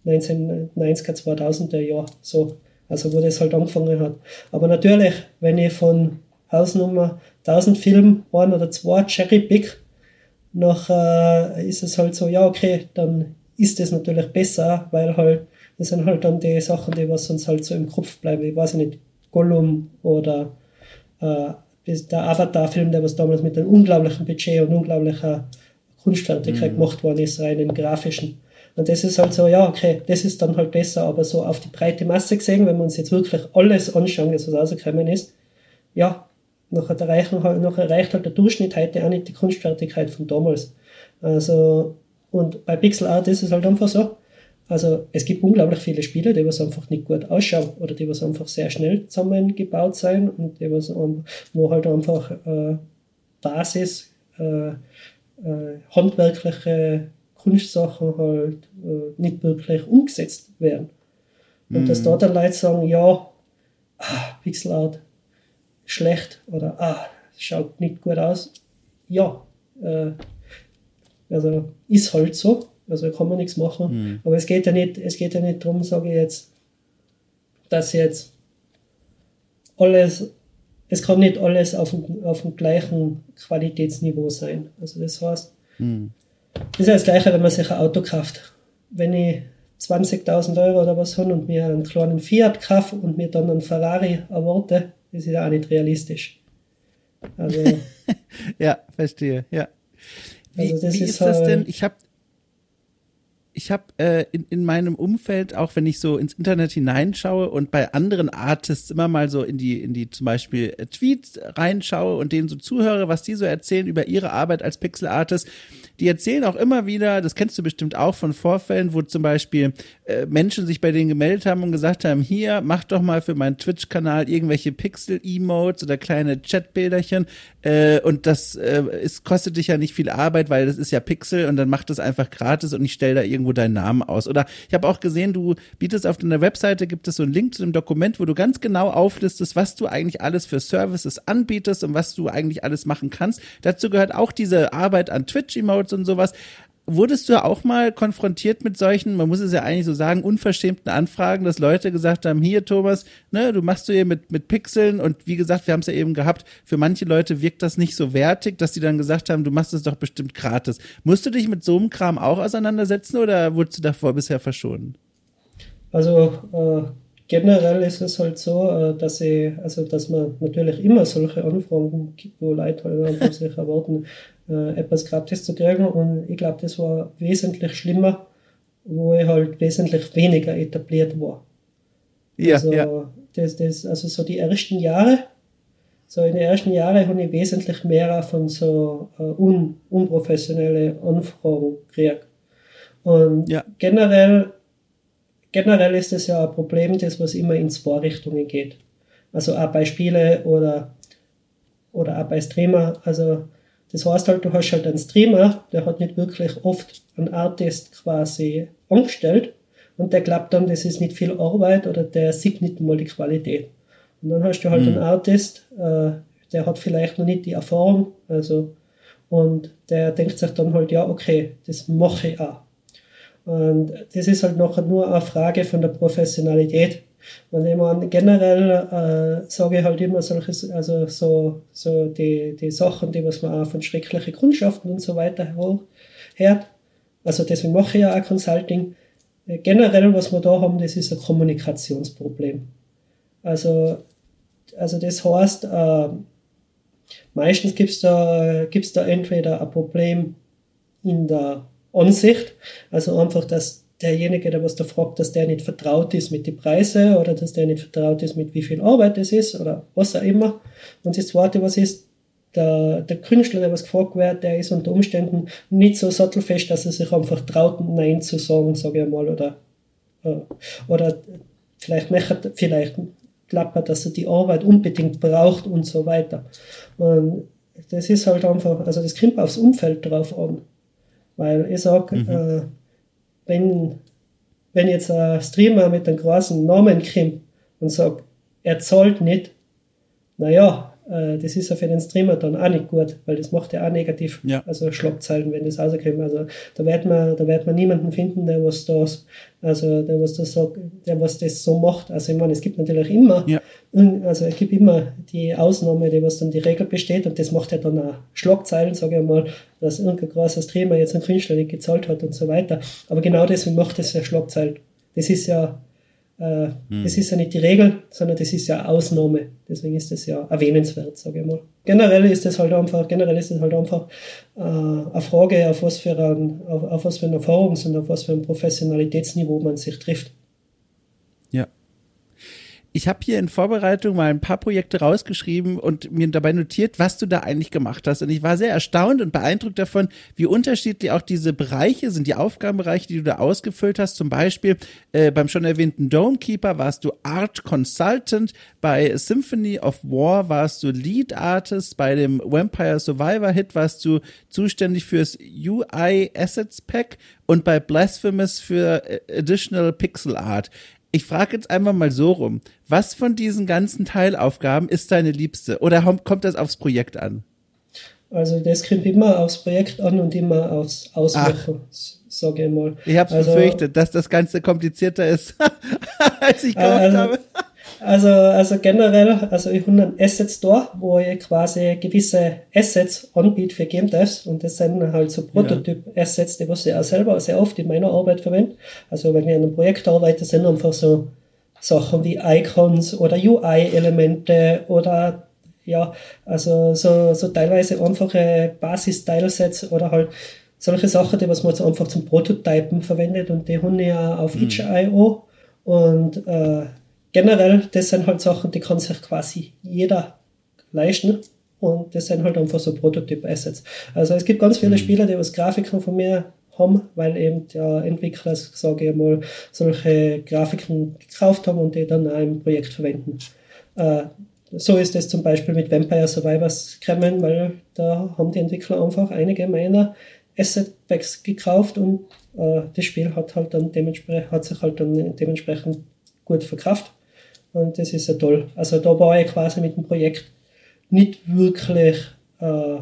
1990er, 2000er Jahre. So. Also wo das halt angefangen hat. Aber natürlich, wenn ich von Hausnummer 1000 Filmen ein oder zwei Cherry Pick, nachher äh, ist es halt so, ja okay, dann ist das natürlich besser, weil halt, das sind halt dann die Sachen, die was uns halt so im Kopf bleiben. Ich weiß nicht, Gollum oder äh, der Avatar-Film, der was damals mit einem unglaublichen Budget und unglaublicher Kunstfertigkeit mhm. gemacht worden ist, rein im grafischen. Und das ist halt so, ja, okay, das ist dann halt besser, aber so auf die breite Masse gesehen, wenn wir uns jetzt wirklich alles anschauen, das was rausgekommen ist, ja, nachher erreicht, halt, nachher erreicht halt der Durchschnitt heute auch nicht die Kunstfertigkeit von damals. Also, und bei Pixel Art ist es halt einfach so, also es gibt unglaublich viele Spiele, die was einfach nicht gut ausschauen oder die was einfach sehr schnell zusammengebaut sein und die was, wo halt einfach äh, Basis, äh, äh, handwerkliche Kunstsachen halt äh, nicht wirklich umgesetzt werden. Und mm. dass mhm. da dann Leute sagen, ja, ah, Pixelart schlecht oder ah, schaut nicht gut aus. Ja, äh, also ist halt so. Also kann man nichts machen. Mhm. Aber es geht ja nicht, es geht ja nicht darum, sage ich jetzt, dass jetzt alles, es kann nicht alles auf dem, auf dem gleichen Qualitätsniveau sein. Also das heißt, mhm. das ist ja das Gleiche, wenn man sich ein Auto kauft. Wenn ich 20.000 Euro oder was habe und mir einen kleinen Fiat kaufe und mir dann einen Ferrari erwarte, das ist ja auch nicht realistisch. Also, ja, verstehe, ja. Wie, also wie ist, ist das halt, denn? Ich habe ich habe äh, in, in meinem Umfeld, auch wenn ich so ins Internet hineinschaue und bei anderen Artists immer mal so in die, in die zum Beispiel äh, Tweets reinschaue und denen so zuhöre, was die so erzählen über ihre Arbeit als Pixel Artist, die erzählen auch immer wieder, das kennst du bestimmt auch von Vorfällen, wo zum Beispiel äh, Menschen sich bei denen gemeldet haben und gesagt haben, hier, mach doch mal für meinen Twitch-Kanal irgendwelche Pixel-Emotes oder kleine Chatbilderchen äh, und das äh, ist, kostet dich ja nicht viel Arbeit, weil das ist ja Pixel und dann mach das einfach gratis und ich stelle da irgendwo deinen Namen aus. Oder ich habe auch gesehen, du bietest auf deiner Webseite, gibt es so einen Link zu einem Dokument, wo du ganz genau auflistest, was du eigentlich alles für Services anbietest und was du eigentlich alles machen kannst. Dazu gehört auch diese Arbeit an Twitch-Emotes und sowas. Wurdest du auch mal konfrontiert mit solchen, man muss es ja eigentlich so sagen, unverschämten Anfragen, dass Leute gesagt haben, hier Thomas, ne, du machst du hier mit, mit Pixeln und wie gesagt, wir haben es ja eben gehabt, für manche Leute wirkt das nicht so wertig, dass die dann gesagt haben, du machst es doch bestimmt gratis. Musst du dich mit so einem Kram auch auseinandersetzen oder wurdest du davor bisher verschont? Also äh, generell ist es halt so, äh, dass ich, also dass man natürlich immer solche Anfragen gibt, wo Leute halt sich erwarten, äh, etwas gratis zu kriegen. Und ich glaube, das war wesentlich schlimmer, wo ich halt wesentlich weniger etabliert war. Ja, also, ja. Das, das, also so die ersten Jahre, so in den ersten Jahren habe ich wesentlich mehr von so uh, un, unprofessionelle Anfragen gekriegt. Und ja. generell, generell ist das ja ein Problem, das was immer in zwei Richtungen geht. Also auch bei Spiele oder, oder auch bei Streamer. Also das heißt halt, du hast halt einen Streamer, der hat nicht wirklich oft einen Artist quasi angestellt und der glaubt dann, das ist nicht viel Arbeit oder der sieht nicht mal die Qualität. Und dann hast du halt mhm. einen Artist, äh, der hat vielleicht noch nicht die Erfahrung, also und der denkt sich dann halt, ja, okay, das mache ich auch. Und das ist halt nachher nur eine Frage von der Professionalität. Und ich meine, generell äh, sage ich halt immer solches, also so, so die, die Sachen, die was man auch von schrecklichen Kundschaften und so weiter hört. Also deswegen mache ich ja auch Consulting. Äh, generell, was wir da haben, das ist ein Kommunikationsproblem. Also, also das heißt, äh, meistens gibt es da, gibt's da entweder ein Problem in der Ansicht, also einfach, dass derjenige, der was da fragt, dass der nicht vertraut ist mit den Preisen oder dass der nicht vertraut ist mit wie viel Arbeit es ist oder was auch immer. Und das zweite, was ist, der, der Künstler, der was gefragt wird, der ist unter Umständen nicht so sattelfest, dass er sich einfach traut, Nein zu sagen, sage ich mal, oder, äh, oder vielleicht möchte, vielleicht klappert, dass er die Arbeit unbedingt braucht und so weiter. Und das ist halt einfach, also das kommt aufs Umfeld drauf an. Weil ich sage, mhm. äh, wenn, wenn jetzt ein Streamer mit einem großen Namen kommt und sagt, er zahlt nicht, naja, äh, das ist ja für den Streamer dann auch nicht gut, weil das macht ja auch negativ, ja. also Schlagzeilen, wenn das rauskommt. Also da wird man, da wird man niemanden finden, der was das, also der was das so, der was das so macht. Also ich meine, es gibt natürlich immer, ja. Also es gibt immer die Ausnahme, die was dann die Regel besteht und das macht ja dann auch Schlagzeilen, sage ich mal, dass irgendein großer Streamer jetzt einen Künstler nicht gezahlt hat und so weiter. Aber genau deswegen macht das ja Schlagzeilen. Das ist ja äh, hm. Das ist ja nicht die Regel, sondern das ist ja Ausnahme. Deswegen ist das ja erwähnenswert, sage ich mal. Generell ist das halt einfach, generell ist das halt einfach äh, eine Frage, auf was für ein, auf, auf was für ein Erfahrungs- und auf was für ein Professionalitätsniveau man sich trifft. Ich habe hier in Vorbereitung mal ein paar Projekte rausgeschrieben und mir dabei notiert, was du da eigentlich gemacht hast. Und ich war sehr erstaunt und beeindruckt davon, wie unterschiedlich auch diese Bereiche sind, die Aufgabenbereiche, die du da ausgefüllt hast. Zum Beispiel äh, beim schon erwähnten Domekeeper warst du Art Consultant, bei Symphony of War warst du Lead Artist, bei dem Vampire Survivor Hit warst du zuständig fürs UI Assets Pack und bei Blasphemous für äh, Additional Pixel Art. Ich frage jetzt einfach mal so rum. Was von diesen ganzen Teilaufgaben ist deine liebste? Oder kommt das aufs Projekt an? Also das kommt immer aufs Projekt an und immer aufs Ausmachen, sage ich mal. Ich habe also, befürchtet, dass das Ganze komplizierter ist, als ich gekauft also, habe. Also, also generell, also ich habe einen Asset Store, wo ich quasi gewisse Assets anbiete für Game Devs und das sind halt so Prototyp-Assets, die was ich auch selber sehr oft in meiner Arbeit verwende. Also wenn ich an einem Projekt arbeite, sind einfach so Sachen wie Icons oder UI-Elemente oder ja, also so, so teilweise einfache Basis-Style-Sets oder halt solche Sachen, die was man so einfach zum Prototypen verwendet und die habe ich ja auf mhm. itch.io und äh, generell, das sind halt Sachen, die kann sich quasi jeder leisten. Und das sind halt einfach so Prototyp-Assets. Also es gibt ganz viele mhm. Spieler, die was Grafiken von mir haben, weil eben der Entwickler, sage ich mal, solche Grafiken gekauft haben und die dann auch im Projekt verwenden. Äh, so ist es zum Beispiel mit Vampire Survivors gekommen, weil da haben die Entwickler einfach einige meiner Asset-Packs gekauft und äh, das Spiel hat halt dann dementsprechend, hat sich halt dann dementsprechend gut verkauft. Und das ist ja toll. Also da war ich quasi mit dem Projekt nicht wirklich äh,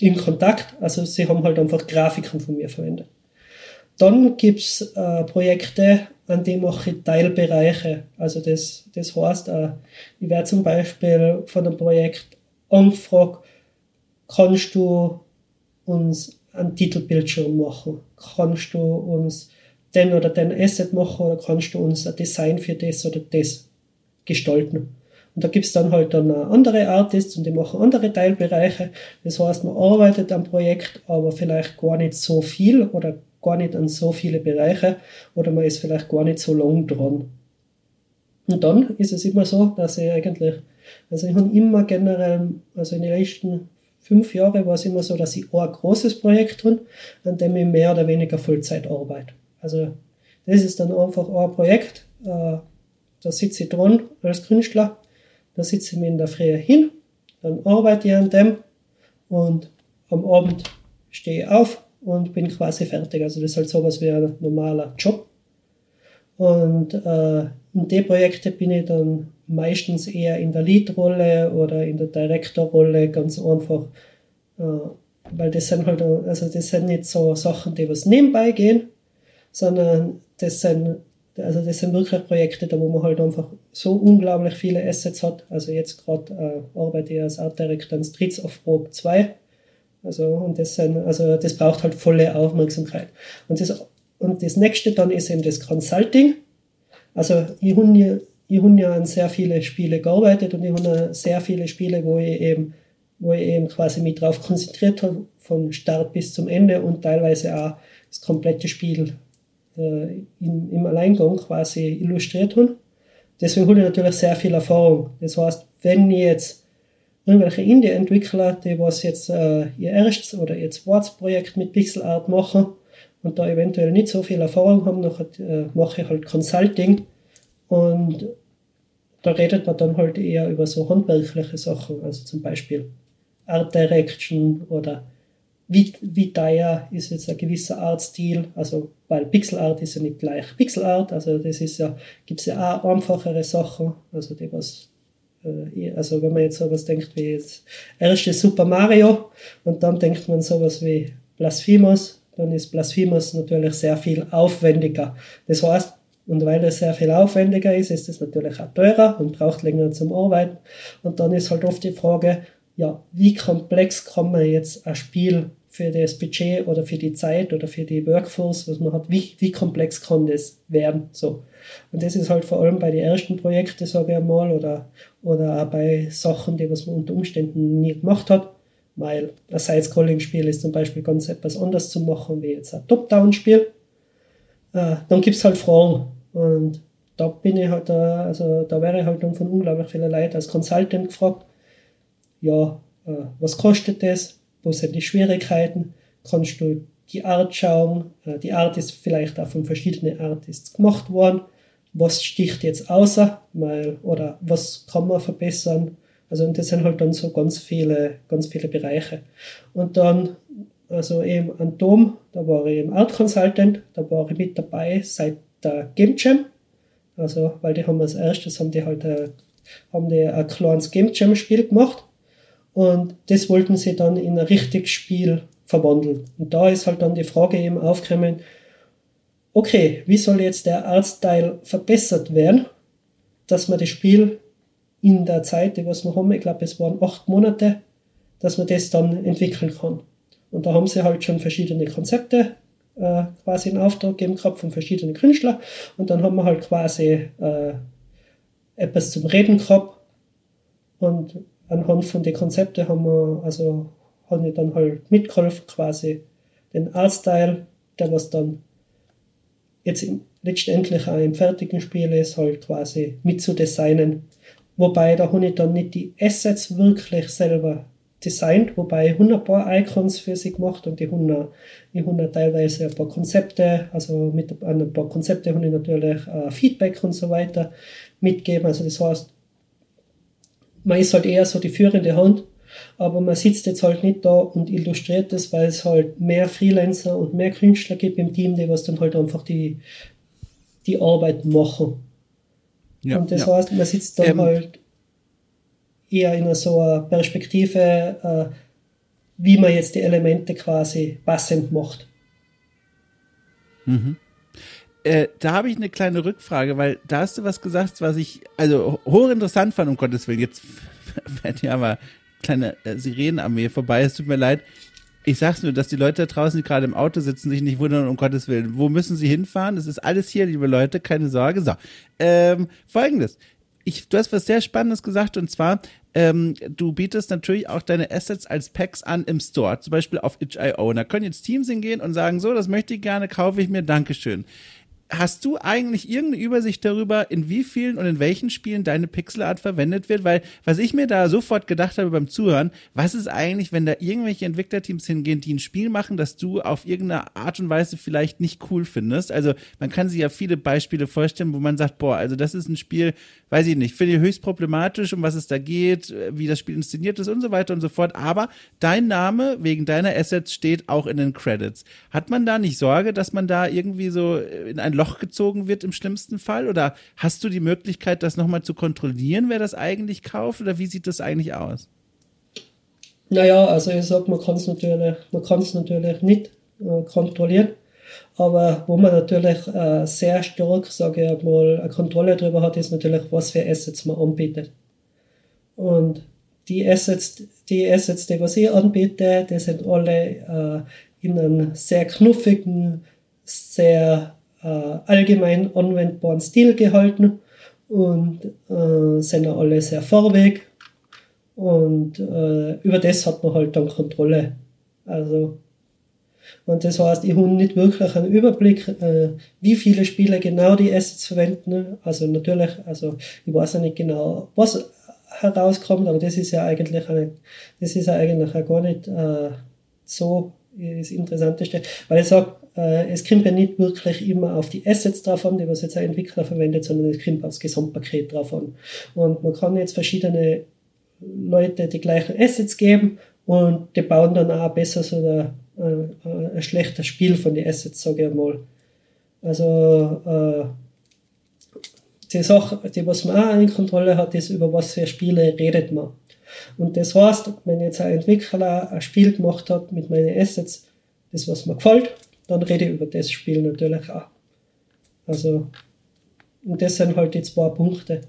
in Kontakt. Also sie haben halt einfach Grafiken von mir verwendet. Dann gibt's äh, Projekte, an denen mache ich Teilbereiche. Also das, das heißt, äh, ich werde zum Beispiel von einem Projekt angefragt, kannst du uns einen Titelbildschirm machen? Kannst du uns den oder den Asset machen oder kannst du uns ein Design für das oder das gestalten. Und da gibt's dann halt dann andere Artists und die machen andere Teilbereiche. Das heißt, man arbeitet am Projekt, aber vielleicht gar nicht so viel oder gar nicht an so viele Bereiche oder man ist vielleicht gar nicht so lang dran. Und dann ist es immer so, dass ich eigentlich, also ich habe immer generell, also in den letzten fünf Jahren war es immer so, dass ich ein großes Projekt habe, an dem ich mehr oder weniger Vollzeit arbeite. Also das ist dann einfach ein Projekt, äh, da sitze ich dran als Künstler, da sitze ich mir in der Früh hin, dann arbeite ich an dem und am Abend stehe ich auf und bin quasi fertig. Also das ist halt sowas wie ein normaler Job. Und äh, in den Projekten bin ich dann meistens eher in der Lead-Rolle oder in der Director-Rolle, ganz einfach, äh, weil das sind halt, also das sind nicht so Sachen, die was nebenbei gehen, sondern das sind also das sind wirklich Projekte, da wo man halt einfach so unglaublich viele Assets hat. Also jetzt gerade äh, arbeite ich als Art Director an Streets of Rogue 2. Also, und das sind, also das braucht halt volle Aufmerksamkeit. Und das, und das nächste dann ist eben das Consulting. Also ich habe ja, an sehr viele Spiele gearbeitet und ich habe sehr viele Spiele, wo ich eben, wo ich eben quasi mich drauf konzentriert habe, von Start bis zum Ende und teilweise auch das komplette Spiel äh, in, im Alleingang quasi illustriert haben. Deswegen habe ich natürlich sehr viel Erfahrung. Das heißt, wenn jetzt irgendwelche Indie-Entwickler, die was jetzt äh, ihr erstes oder ihr zweites Projekt mit Pixel Art machen und da eventuell nicht so viel Erfahrung haben, dann äh, mache ich halt Consulting und da redet man dann halt eher über so handwerkliche Sachen, also zum Beispiel Art Direction oder wie, wie teuer ist jetzt ein gewisser Artstil, also weil Pixel Art ist ja nicht gleich Pixel Art, also das ist ja, gibt es ja auch einfachere Sachen, also die was Äh, also wenn man jetzt sowas denkt wie jetzt erste Super Mario und dann denkt man sowas wie Blasphemous, dann ist Blasphemous natürlich sehr viel aufwendiger. Das heißt, und weil es sehr viel aufwendiger ist, ist es natürlich auch teurer und braucht länger zum Arbeiten. Und dann ist halt oft die Frage, ja, wie komplex kann man jetzt ein Spiel für das Budget oder für die Zeit oder für die Workforce, was man hat, wie, wie komplex kann das werden? So. Und das ist halt vor allem bei den ersten Projekten, sage ich einmal, oder, oder auch bei Sachen, die was man unter Umständen nie gemacht hat, weil ein Side-Scrolling-Spiel ist zum Beispiel ganz etwas anders zu machen, wie jetzt ein Top-Down-Spiel. Äh, dann gibt es halt Fragen. Und da bin ich halt, da, also da wäre ich halt dann von unglaublich vielen Leuten als Consultant gefragt, ja, äh, was kostet das? Wo sind die Schwierigkeiten? Kannst du die Art schauen? Äh, die Art ist vielleicht auch von verschiedenen Artists gemacht worden. Was sticht jetzt außer? Weil, oder was kann man verbessern? Also und das sind halt dann so ganz viele, ganz viele Bereiche. Und dann, also eben an Dom, da war ich im Art Consultant, da war ich mit dabei seit der Game Jam. Also, weil die haben als erstes haben die halt ein, äh, haben die ein kleines Game Jam Spiel gemacht. Und das wollten sie dann in ein richtiges Spiel verwandeln. Und da ist halt dann die Frage eben aufgekommen, okay, wie soll jetzt der Artstyle verbessert werden, dass man das Spiel in der Zeit, die was wir haben, ich glaube, es waren acht Monate, dass man das dann entwickeln kann. Und da haben sie halt schon verschiedene Konzepte äh, quasi in Auftrag gegeben gehabt von verschiedenen Künstlern. Und dann haben wir halt quasi äh, etwas zum Reden gehabt. Und anhand von den Konzepten haben wir, also habe ich dann halt mitgeholfen, quasi den Artstyle, der was dann jetzt im, letztendlich auch im fertigen Spiel ist, halt quasi mitzudesignen. Wobei da habe ich dann nicht die Assets wirklich selber designt, wobei ich 100 paar Icons für sie gemacht und die 100, die 100 teilweise ein paar Konzepte, also mit ein paar Konzepte habe ich natürlich äh, Feedback und so weiter mitgeben. Also das heißt, man ist halt eher so die führende Hand, aber man sitzt jetzt halt nicht da und illustriert das, weil es halt mehr Freelancer und mehr Künstler gibt im Team, die was dann halt einfach die, die Arbeit machen. Ja, und das ja. heißt, man sitzt dann ähm, halt eher in so einer Perspektive, äh, wie man jetzt die Elemente quasi passend macht. Mhm. Äh, da habe ich eine kleine Rückfrage, weil da hast du was gesagt, was ich also hochinteressant fand, um Gottes Willen. Jetzt werden ja aber kleine äh, Sirenenarmee vorbei, es tut mir leid. Ich sag's nur, dass die Leute da draußen, die gerade im Auto sitzen, sich nicht wundern, um Gottes Willen. Wo müssen sie hinfahren? Das ist alles hier, liebe Leute, keine Sorge. So, ähm, folgendes ich, du hast was sehr Spannendes gesagt und zwar, ähm, du bietest natürlich auch deine Assets als Packs an im Store, zum Beispiel auf itch.io. Da können jetzt Teams hingehen und sagen, so, das möchte ich gerne, kaufe ich mir, Dankeschön. Hast du eigentlich irgendeine Übersicht darüber, in wie vielen und in welchen Spielen deine Pixelart verwendet wird? Weil, was ich mir da sofort gedacht habe beim Zuhören, was ist eigentlich, wenn da irgendwelche Entwicklerteams hingehen, die ein Spiel machen, das du auf irgendeine Art und Weise vielleicht nicht cool findest? Also, man kann sich ja viele Beispiele vorstellen, wo man sagt, boah, also das ist ein Spiel, weiß ich nicht, finde ich höchst problematisch, um was es da geht, wie das Spiel inszeniert ist und so weiter und so fort. Aber dein Name wegen deiner Assets steht auch in den Credits. Hat man da nicht Sorge, dass man da irgendwie so in ein Loch gezogen wird im schlimmsten Fall? Oder hast du die Möglichkeit, das nochmal zu kontrollieren, wer das eigentlich kauft? Oder wie sieht das eigentlich aus? Naja, also ich sag, man kann es natürlich, man kann es natürlich nicht äh, kontrollieren. Aber wo man natürlich äh, sehr stark, sage ich mal, eine Kontrolle darüber hat, ist natürlich, was für Assets man anbietet. Und die Assets, die Assets, die was ich anbiete, die sind alle äh, in einem sehr knuffigen, sehr allgemein anwendbaren Stil gehalten und äh, sind alle sehr farbig und äh, über das hat man halt dann Kontrolle. Also und das heißt, ich habe nicht wirklich einen Überblick, äh, wie viele Spieler genau die Assets verwenden. Also natürlich, also ich weiß ja nicht genau, was herauskommt, aber das ist ja eigentlich, eine, das ist ja eigentlich auch gar nicht äh, so das Interessanteste, weil ich sage, äh, es kommt ja nicht wirklich immer auf die Assets drauf an, die was jetzt ein Entwickler verwendet, sondern es kommt aufs Gesamtpaket drauf an. Und man kann jetzt verschiedene Leute die gleichen Assets geben und die bauen dann auch besser so der, äh, ein schlechtes Spiel von den Assets, sage ich mal. Also äh, die Sache, die was man auch in Kontrolle hat, ist, über was für Spiele redet man. Und das heißt, wenn jetzt ein Entwickler ein Spiel gemacht hat mit meinen Assets, das was mir gefällt, dann rede ich über das Spiel natürlich auch. Also, und das sind halt die zwei Punkte.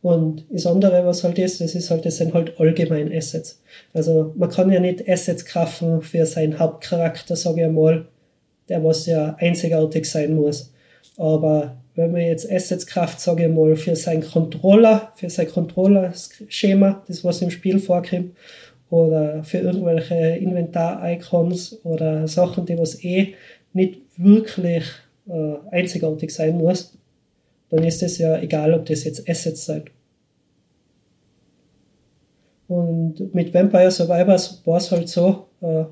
Und das andere, was halt ist, das ist halt, das sind halt allgemein Assets. Also man kann ja nicht Assets kaufen für seinen Hauptcharakter, sage ich einmal, der was ja einzigartig sein muss. Aber wenn man jetzt Assets kauft, sage ich mal, für seinen Controller, für sein Controller-Schema, das was im Spiel vorkommt, oder für irgendwelche Inventar-Icons oder Sachen, die was eh nicht wirklich äh, einzigartig sein muss, dann ist es ja egal, ob das jetzt Assets sind. Und mit Vampire Survivors war es halt so, äh,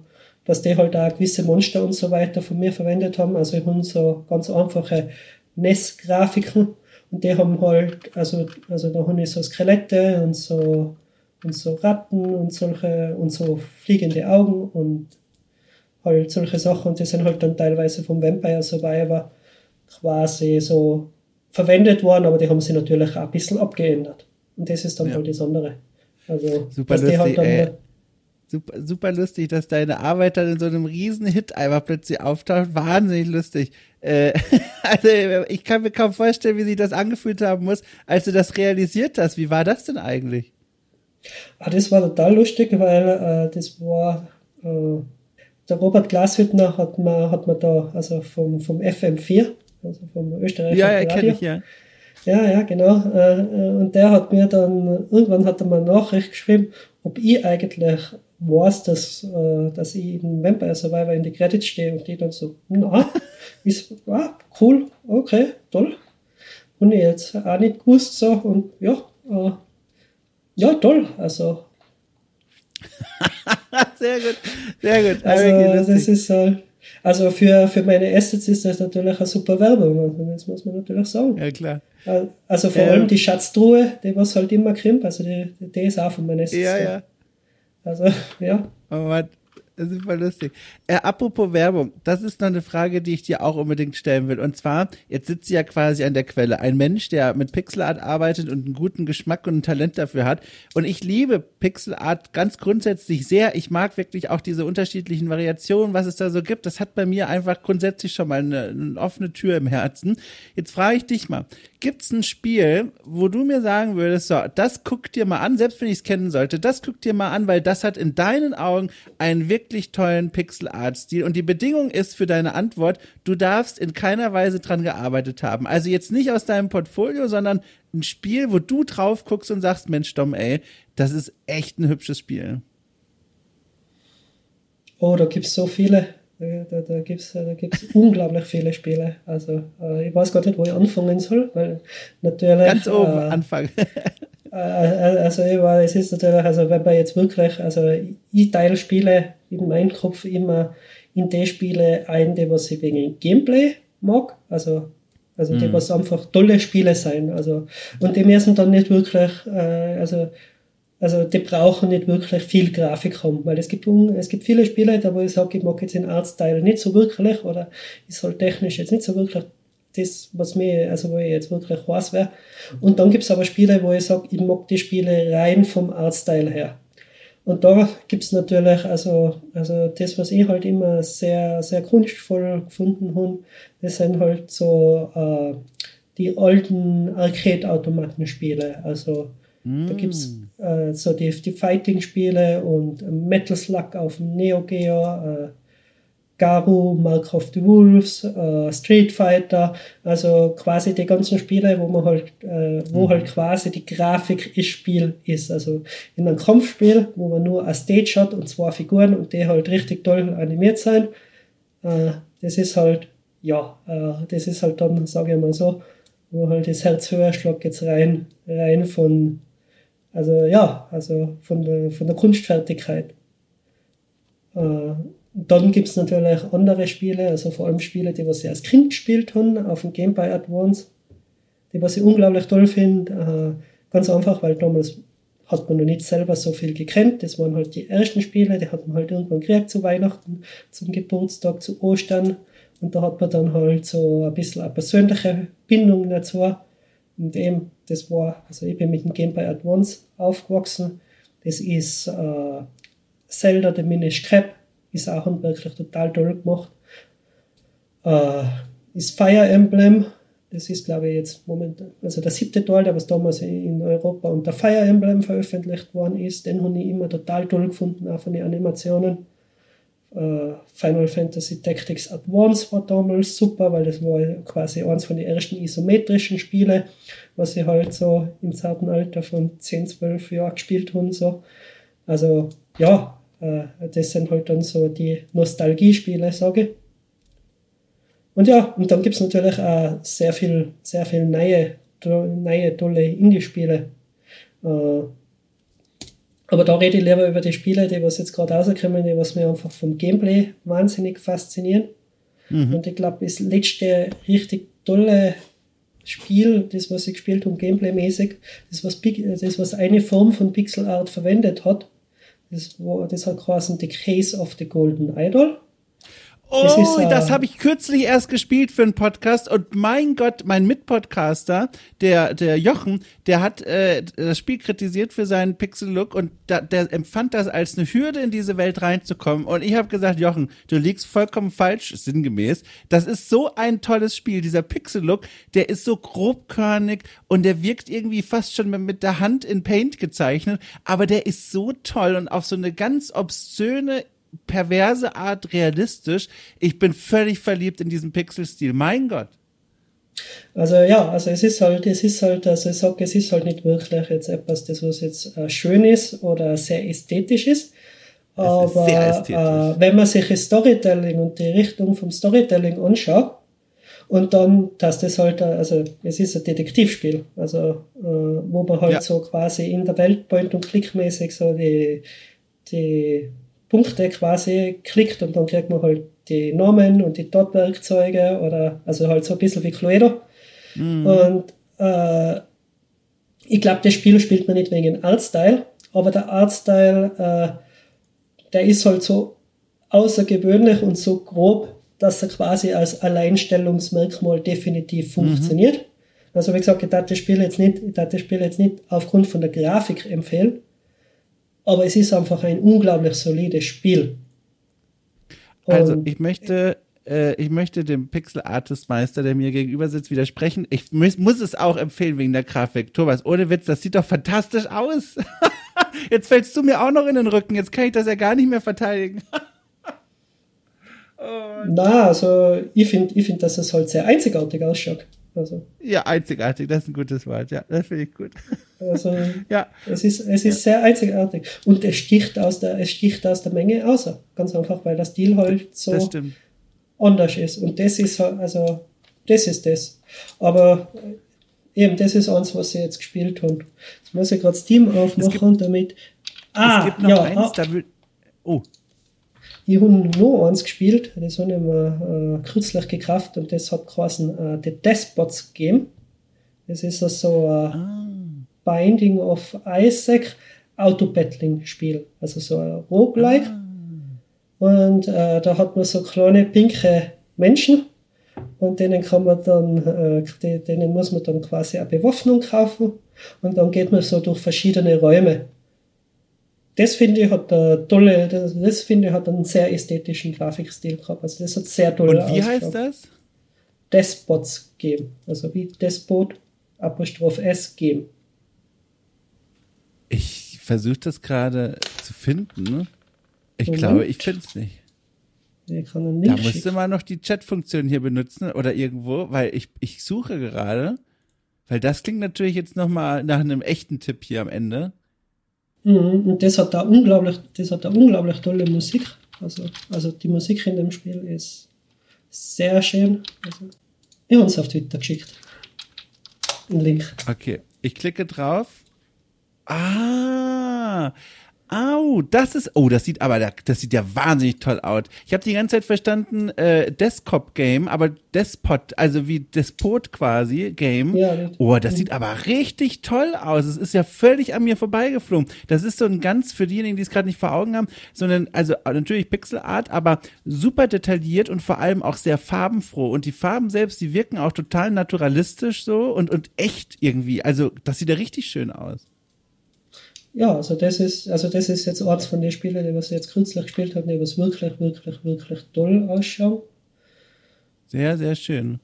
dass die halt auch gewisse Monster und so weiter von mir verwendet haben. Also ich habe so ganz einfache NES-Grafiken und die haben halt, also, also da habe ich so Skelette und so und so Ratten und solche und so fliegende Augen und halt solche Sachen und die sind halt dann teilweise vom Vampire Survivor quasi so verwendet worden, aber die haben sie natürlich auch ein bisschen abgeändert. Und das ist dann ja. halt das andere. Also, super lustig, halt ey. Super, super lustig, dass deine Arbeit dann in so einem riesen Hit einfach plötzlich auftaucht. Wahnsinnig lustig. Äh, also ich kann mir kaum vorstellen, wie sich das angefühlt haben muss, als du das realisiert hast. Wie war das denn eigentlich? Ah, das war total lustig, weil äh, das war äh, der Robert Glashüttner hat man, hat man da, also vom, vom FM4, also vom österreichischen Ja, ja, kenne ich, ja. Ja, ja, genau. Äh, äh, und der hat mir dann, irgendwann hat er mir eine Nachricht geschrieben, ob ich eigentlich weiß, dass, äh, dass ich in Vampire Survivor in die Credits stehe und die dann so, na, ist, ah, cool, okay, toll. Und ich jetzt auch nicht gewusst so und ja, äh, ja, toll, also. sehr gut, sehr gut. Also, das ist halt, also für, für meine Assets ist das natürlich eine super Werbung, also das muss man natürlich sagen. Ja, klar. Also vor ja. allem die Schatztruhe, die was halt immer krimpt, also die, die ist auch von meinen Assets. Ja, ja. Also, ja. Aber Super lustig. Äh, apropos Werbung, das ist noch eine Frage, die ich dir auch unbedingt stellen will. Und zwar, jetzt sitzt sie ja quasi an der Quelle. Ein Mensch, der mit Pixelart arbeitet und einen guten Geschmack und ein Talent dafür hat. Und ich liebe Pixelart ganz grundsätzlich sehr. Ich mag wirklich auch diese unterschiedlichen Variationen, was es da so gibt. Das hat bei mir einfach grundsätzlich schon mal eine, eine offene Tür im Herzen. Jetzt frage ich dich mal, gibt's ein Spiel, wo du mir sagen würdest, so, das guck dir mal an, selbst wenn ich es kennen sollte, das guck dir mal an, weil das hat in deinen Augen einen wirklich tollen Pixel-Art-Stil. Und die Bedingung ist für deine Antwort, du darfst in keiner Weise dran gearbeitet haben. Also jetzt nicht aus deinem Portfolio, sondern ein Spiel, wo du drauf guckst und sagst, Mensch, Dom, ey, das ist echt ein hübsches Spiel. Oh, da gibt's so viele. Da, da gibt es da gibt's unglaublich viele Spiele. Also äh, ich weiß gar nicht, wo ich anfangen soll, weil natürlich. Ganz oben äh, anfangen. äh, also ich es ist natürlich, also wenn man jetzt wirklich, also ich teile Spiele in meinem Kopf immer in die Spiele ein, die was ich wegen Gameplay mag. Also also die, mhm. was einfach tolle Spiele sein. Also, und die müssen dann nicht wirklich, äh, also also die brauchen nicht wirklich viel Grafik haben, weil es gibt, es gibt viele Spiele, da wo ich sage, ich mag jetzt den Artstyle nicht so wirklich oder ist halt technisch jetzt nicht so wirklich das, was mir, also wo ich jetzt wirklich weiß wäre. Und dann gibt es aber Spiele, wo ich sage, ich mag die Spiele rein vom Artstyle her. Und da gibt es natürlich, also, also das, was ich halt immer sehr, sehr kunstvoll gefunden habe, das sind halt so äh, die alten Arcade-Automaten-Spiele. Also Mm. Da gibt es äh, so die, die Fighting-Spiele und Metal Slug auf dem Neo Geo, äh, Garu, Mark of the Wolves, äh, Street Fighter, also quasi die ganzen Spiele, wo man halt, äh, wo mhm. halt quasi die Grafik im Spiel ist. Also in einem Kampfspiel, wo man nur ein Stage hat und zwei Figuren und die halt richtig toll animiert sein. Äh, das ist halt, ja, äh, das ist halt dann, sage ich mal so, wo halt das Herz höher schlägt jetzt rein, rein von also ja, also von der, von der Kunstfertigkeit. Äh, dann gibt es natürlich andere Spiele, also vor allem Spiele, die was ich als Kind gespielt haben, auf dem Game Boy Advance, die was ich unglaublich toll finde. Äh, ganz einfach, weil damals hat man noch nicht selber so viel gekannt. Das waren halt die ersten Spiele, die hat man halt irgendwann gekriegt zu Weihnachten, zum Geburtstag, zu Ostern. Und da hat man dann halt so ein bisschen eine persönliche Bindung dazu. Und eben, das war, also ich bin mit dem Game Boy Advance aufgewachsen. Das ist äh, Zelda The Minish Cap, ist auch wirklich total toll gemacht. Äh, ist Fire Emblem, das ist glaube ich jetzt momentan, also der siebte Teil, der was damals in Europa unter Fire Emblem veröffentlicht worden ist, den habe ich immer total toll gefunden, auch von den Animationen. Uh, Final Fantasy Tactics Advance war damals super, weil das war quasi eins von den ersten isometrischen Spiele, was ich halt so im zarten Alter von 10, 12 Jahren gespielt habe. So. Also ja, uh, das sind halt dann so die Nostalgiespiele, sage ich. Und ja, und dann gibt es natürlich auch sehr viel, sehr viel neue, neue tolle Indie-Spiele. Uh, aber da rede ich lieber über die Spiele, die was jetzt gerade rauskommen, die was mir einfach vom Gameplay wahnsinnig faszinieren. Mhm. Und ich glaube, das letzte richtig tolle Spiel, das was ich gespielt habe, Gameplay-mäßig, das was, das was eine Form von Pixel Art verwendet hat, das, war, das hat quasi The Case of the Golden Idol. Oh, das, äh, habe ich kürzlich erst gespielt für einen Podcast und mein Gott, mein Mitpodcaster, der der Jochen, der hat äh, das Spiel kritisiert für seinen Pixel-Look und da, der empfand das als eine Hürde in diese Welt reinzukommen und ich habe gesagt, Jochen, du liegst vollkommen falsch, sinngemäß. Das ist so ein tolles Spiel, dieser Pixel-Look, der ist so grobkörnig und der wirkt irgendwie fast schon mit der Hand in Paint gezeichnet, aber der ist so toll und auf so eine ganz obszöne perverse Art realistisch. Ich bin völlig verliebt in diesen Pixel-Stil. Mein Gott. Also ja, also es ist halt, es ist halt, also ich sage, es ist halt nicht wirklich jetzt etwas, das was jetzt äh, schön ist oder sehr ästhetisch ist. Aber ist äh, wenn man sich das Storytelling und die Richtung vom Storytelling anschaut, und dann, dass das halt, äh, also es ist ein Detektivspiel, also äh, wo man halt ja. so quasi in der Welt point- und klickmäßig so die, die Punkte quasi klickt und dann kriegt man halt die Namen und die Dot-Werkzeuge oder also halt so ein bisschen wie Cluedo. Mhm. Und äh, ich glaube, das Spiel spielt man nicht wegen Artstyle, aber der Artstyle, äh, der ist halt so außergewöhnlich und so grob, dass er quasi als Alleinstellungsmerkmal definitiv mhm. funktioniert. Mhm. Also wie gesagt, ich darf das Spiel jetzt nicht, ich darf das Spiel jetzt nicht aufgrund von der Grafik empfehlen, aber es ist einfach ein unglaublich solides Spiel. Also, Und also ich möchte äh, ich möchte dem Pixel Artist Meister, der mir gegenüber sitzt, widersprechen. Ich muss, muss es auch empfehlen wegen der Grafik. Thomas, ohne Witz, das sieht doch fantastisch aus. Jetzt fällst du mir auch noch in den Rücken. Jetzt kann ich das ja gar nicht mehr verteidigen. oh. Na, also ich finde, ich find, dass es halt sehr einzigartig ausschaut. Also. Ja, einzigartig, das ist ein gutes Wort, ja, das finde ich gut. Also, ja. es ist, es ist ja. sehr einzigartig. Und es sticht aus der, es sticht aus der Menge außer. Ganz einfach, weil das Deal halt so anders ist. Und das ist, also, das ist das. Aber eben, das ist eins, was sie jetzt gespielt haben. Jetzt muss ich gerade Steam aufmachen, damit. Ah, es gibt noch ja, eins, ah, da will, oh, ich habe noch eins gespielt, das habe ich mir äh, kürzlich gekauft und das hat quasi äh, The Despots Game. Das ist also ein ah. Binding of Isaac Auto-Battling-Spiel, also so ein Roguelike. Ah. Und äh, da hat man so kleine pinke Menschen und denen kann man dann, äh, denen muss man dann quasi eine Bewaffnung kaufen und dann geht man so durch verschiedene Räume das finde ich hat eine tolle, das, das finde ich hat einen sehr ästhetischen Grafikstil gehabt. Also das hat sehr tolle Und wie heißt das? Despots Game. Also wie Despot Apostroph S Game. Ich versuche das gerade zu finden. Ne? Ich Moment. glaube, ich finde es nicht. nicht. Da musste man noch die Chat-Funktion hier benutzen oder irgendwo, weil ich, ich suche gerade. Weil das klingt natürlich jetzt nochmal nach einem echten Tipp hier am Ende. Mhm, und das hat da unglaublich, das hat da unglaublich tolle Musik. Also, also die Musik in dem Spiel ist sehr schön. Also, ich habe uns auf Twitter geschickt. Ein Link. Okay, ich klicke drauf. Ah, Au, das ist, oh, das sieht aber, das sieht ja wahnsinnig toll aus. Ich habe die ganze Zeit verstanden, äh, Desktop-Game, aber Despot, also wie Despot quasi, Game. Ja, oh, das sieht aber richtig toll aus. Es ist ja völlig an mir vorbeigeflogen. Das ist so ein ganz, für diejenigen, die es gerade nicht vor Augen haben, sondern, also natürlich Pixelart, aber super detailliert und vor allem auch sehr farbenfroh. Und die Farben selbst, die wirken auch total naturalistisch so und, und echt irgendwie. Also, das sieht ja richtig schön aus ja, also das ist, also das ist jetzt eins von den Spielen, was ich jetzt kürzlich gespielt habe, was wirklich, wirklich, wirklich toll ausschauen. Sehr, sehr schön.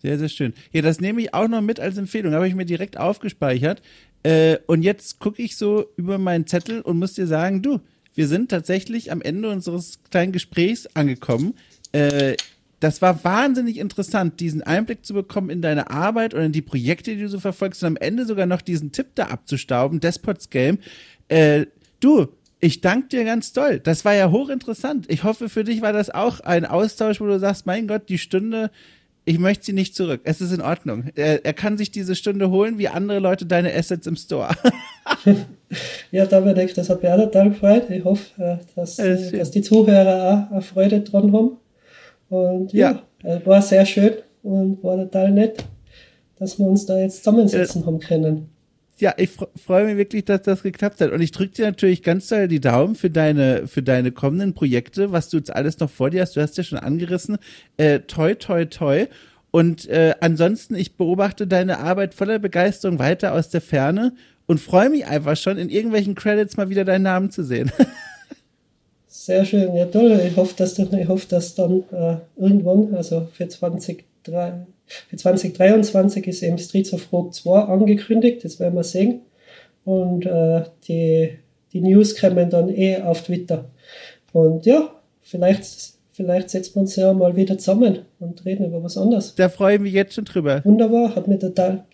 Sehr, sehr schön. Ja, das nehme ich auch noch mit als Empfehlung. Habe ich mir direkt aufgespeichert. Äh, und jetzt gucke ich so über meinen Zettel und muss dir sagen, du, wir sind tatsächlich am Ende unseres kleinen Gesprächs angekommen. Äh, das war wahnsinnig interessant, diesen Einblick zu bekommen in deine Arbeit und in die Projekte, die du so verfolgst und am Ende sogar noch diesen Tipp da abzustauben, Despots Game. Äh, du, ich danke dir ganz doll. Das war ja hochinteressant. Ich hoffe, für dich war das auch ein Austausch, wo du sagst, mein Gott, die Stunde, ich möchte sie nicht zurück. Es ist in Ordnung. Er, er kann sich diese Stunde holen, wie andere Leute deine Assets im Store. ja, Dominik, das hat mich auch total gefreut. Ich hoffe, äh, dass, äh, dass die Zuhörer auch Freude dran haben. Und ja, ja. war sehr schön und war total nett, dass wir uns da jetzt zusammensetzen ja. haben können. Ja, ich freue mich wirklich, dass das geklappt hat. Und ich drücke dir natürlich ganz doll die Daumen für deine, für deine kommenden Projekte, was du jetzt alles noch vor dir hast. Du hast ja schon angerissen. Äh, toi, toi, toi. Und äh, ansonsten, ich beobachte deine Arbeit voller Begeisterung weiter aus der Ferne und freue mich einfach schon, in irgendwelchen Credits mal wieder deinen Namen zu sehen. Sehr schön, ja toll. Ich hoffe, dass, ich hoffe, dass dann äh, irgendwann, also für, 20, für 2023 ist eben Streets of Rogue 2 angekündigt, das werden wir sehen. Und äh, die, die News kommen dann eh auf Twitter. Und ja, vielleicht, vielleicht setzen wir uns ja mal wieder zusammen und reden über was anderes. Da freue ich mich jetzt schon drüber. Wunderbar, hat mir total.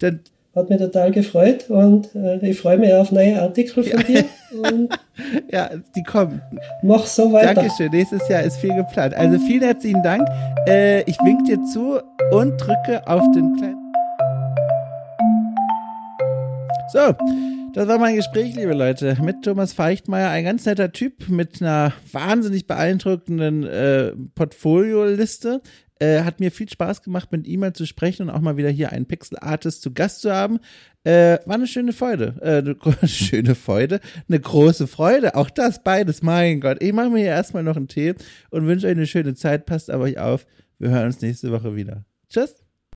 Dann hat mich total gefreut und äh, ich freue mich auf neue Artikel von dir. ja, die kommen. Mach so weiter. Dankeschön. Nächstes Jahr ist viel geplant. Also vielen herzlichen Dank. Äh, ich wink dir zu und drücke auf den kleinen. So, das war mein Gespräch, liebe Leute, mit Thomas Feichtmeier, ein ganz netter Typ mit einer wahnsinnig beeindruckenden äh, Portfolioliste. Äh, hat mir viel Spaß gemacht, mit ihm mal zu sprechen und auch mal wieder hier einen Pixel-Artist zu Gast zu haben. Äh, war eine schöne Freude. Äh, eine schöne Freude. Eine große Freude. Auch das beides. Mein Gott. Ich mache mir hier erstmal noch einen Tee und wünsche euch eine schöne Zeit. Passt aber euch auf. Wir hören uns nächste Woche wieder. Tschüss.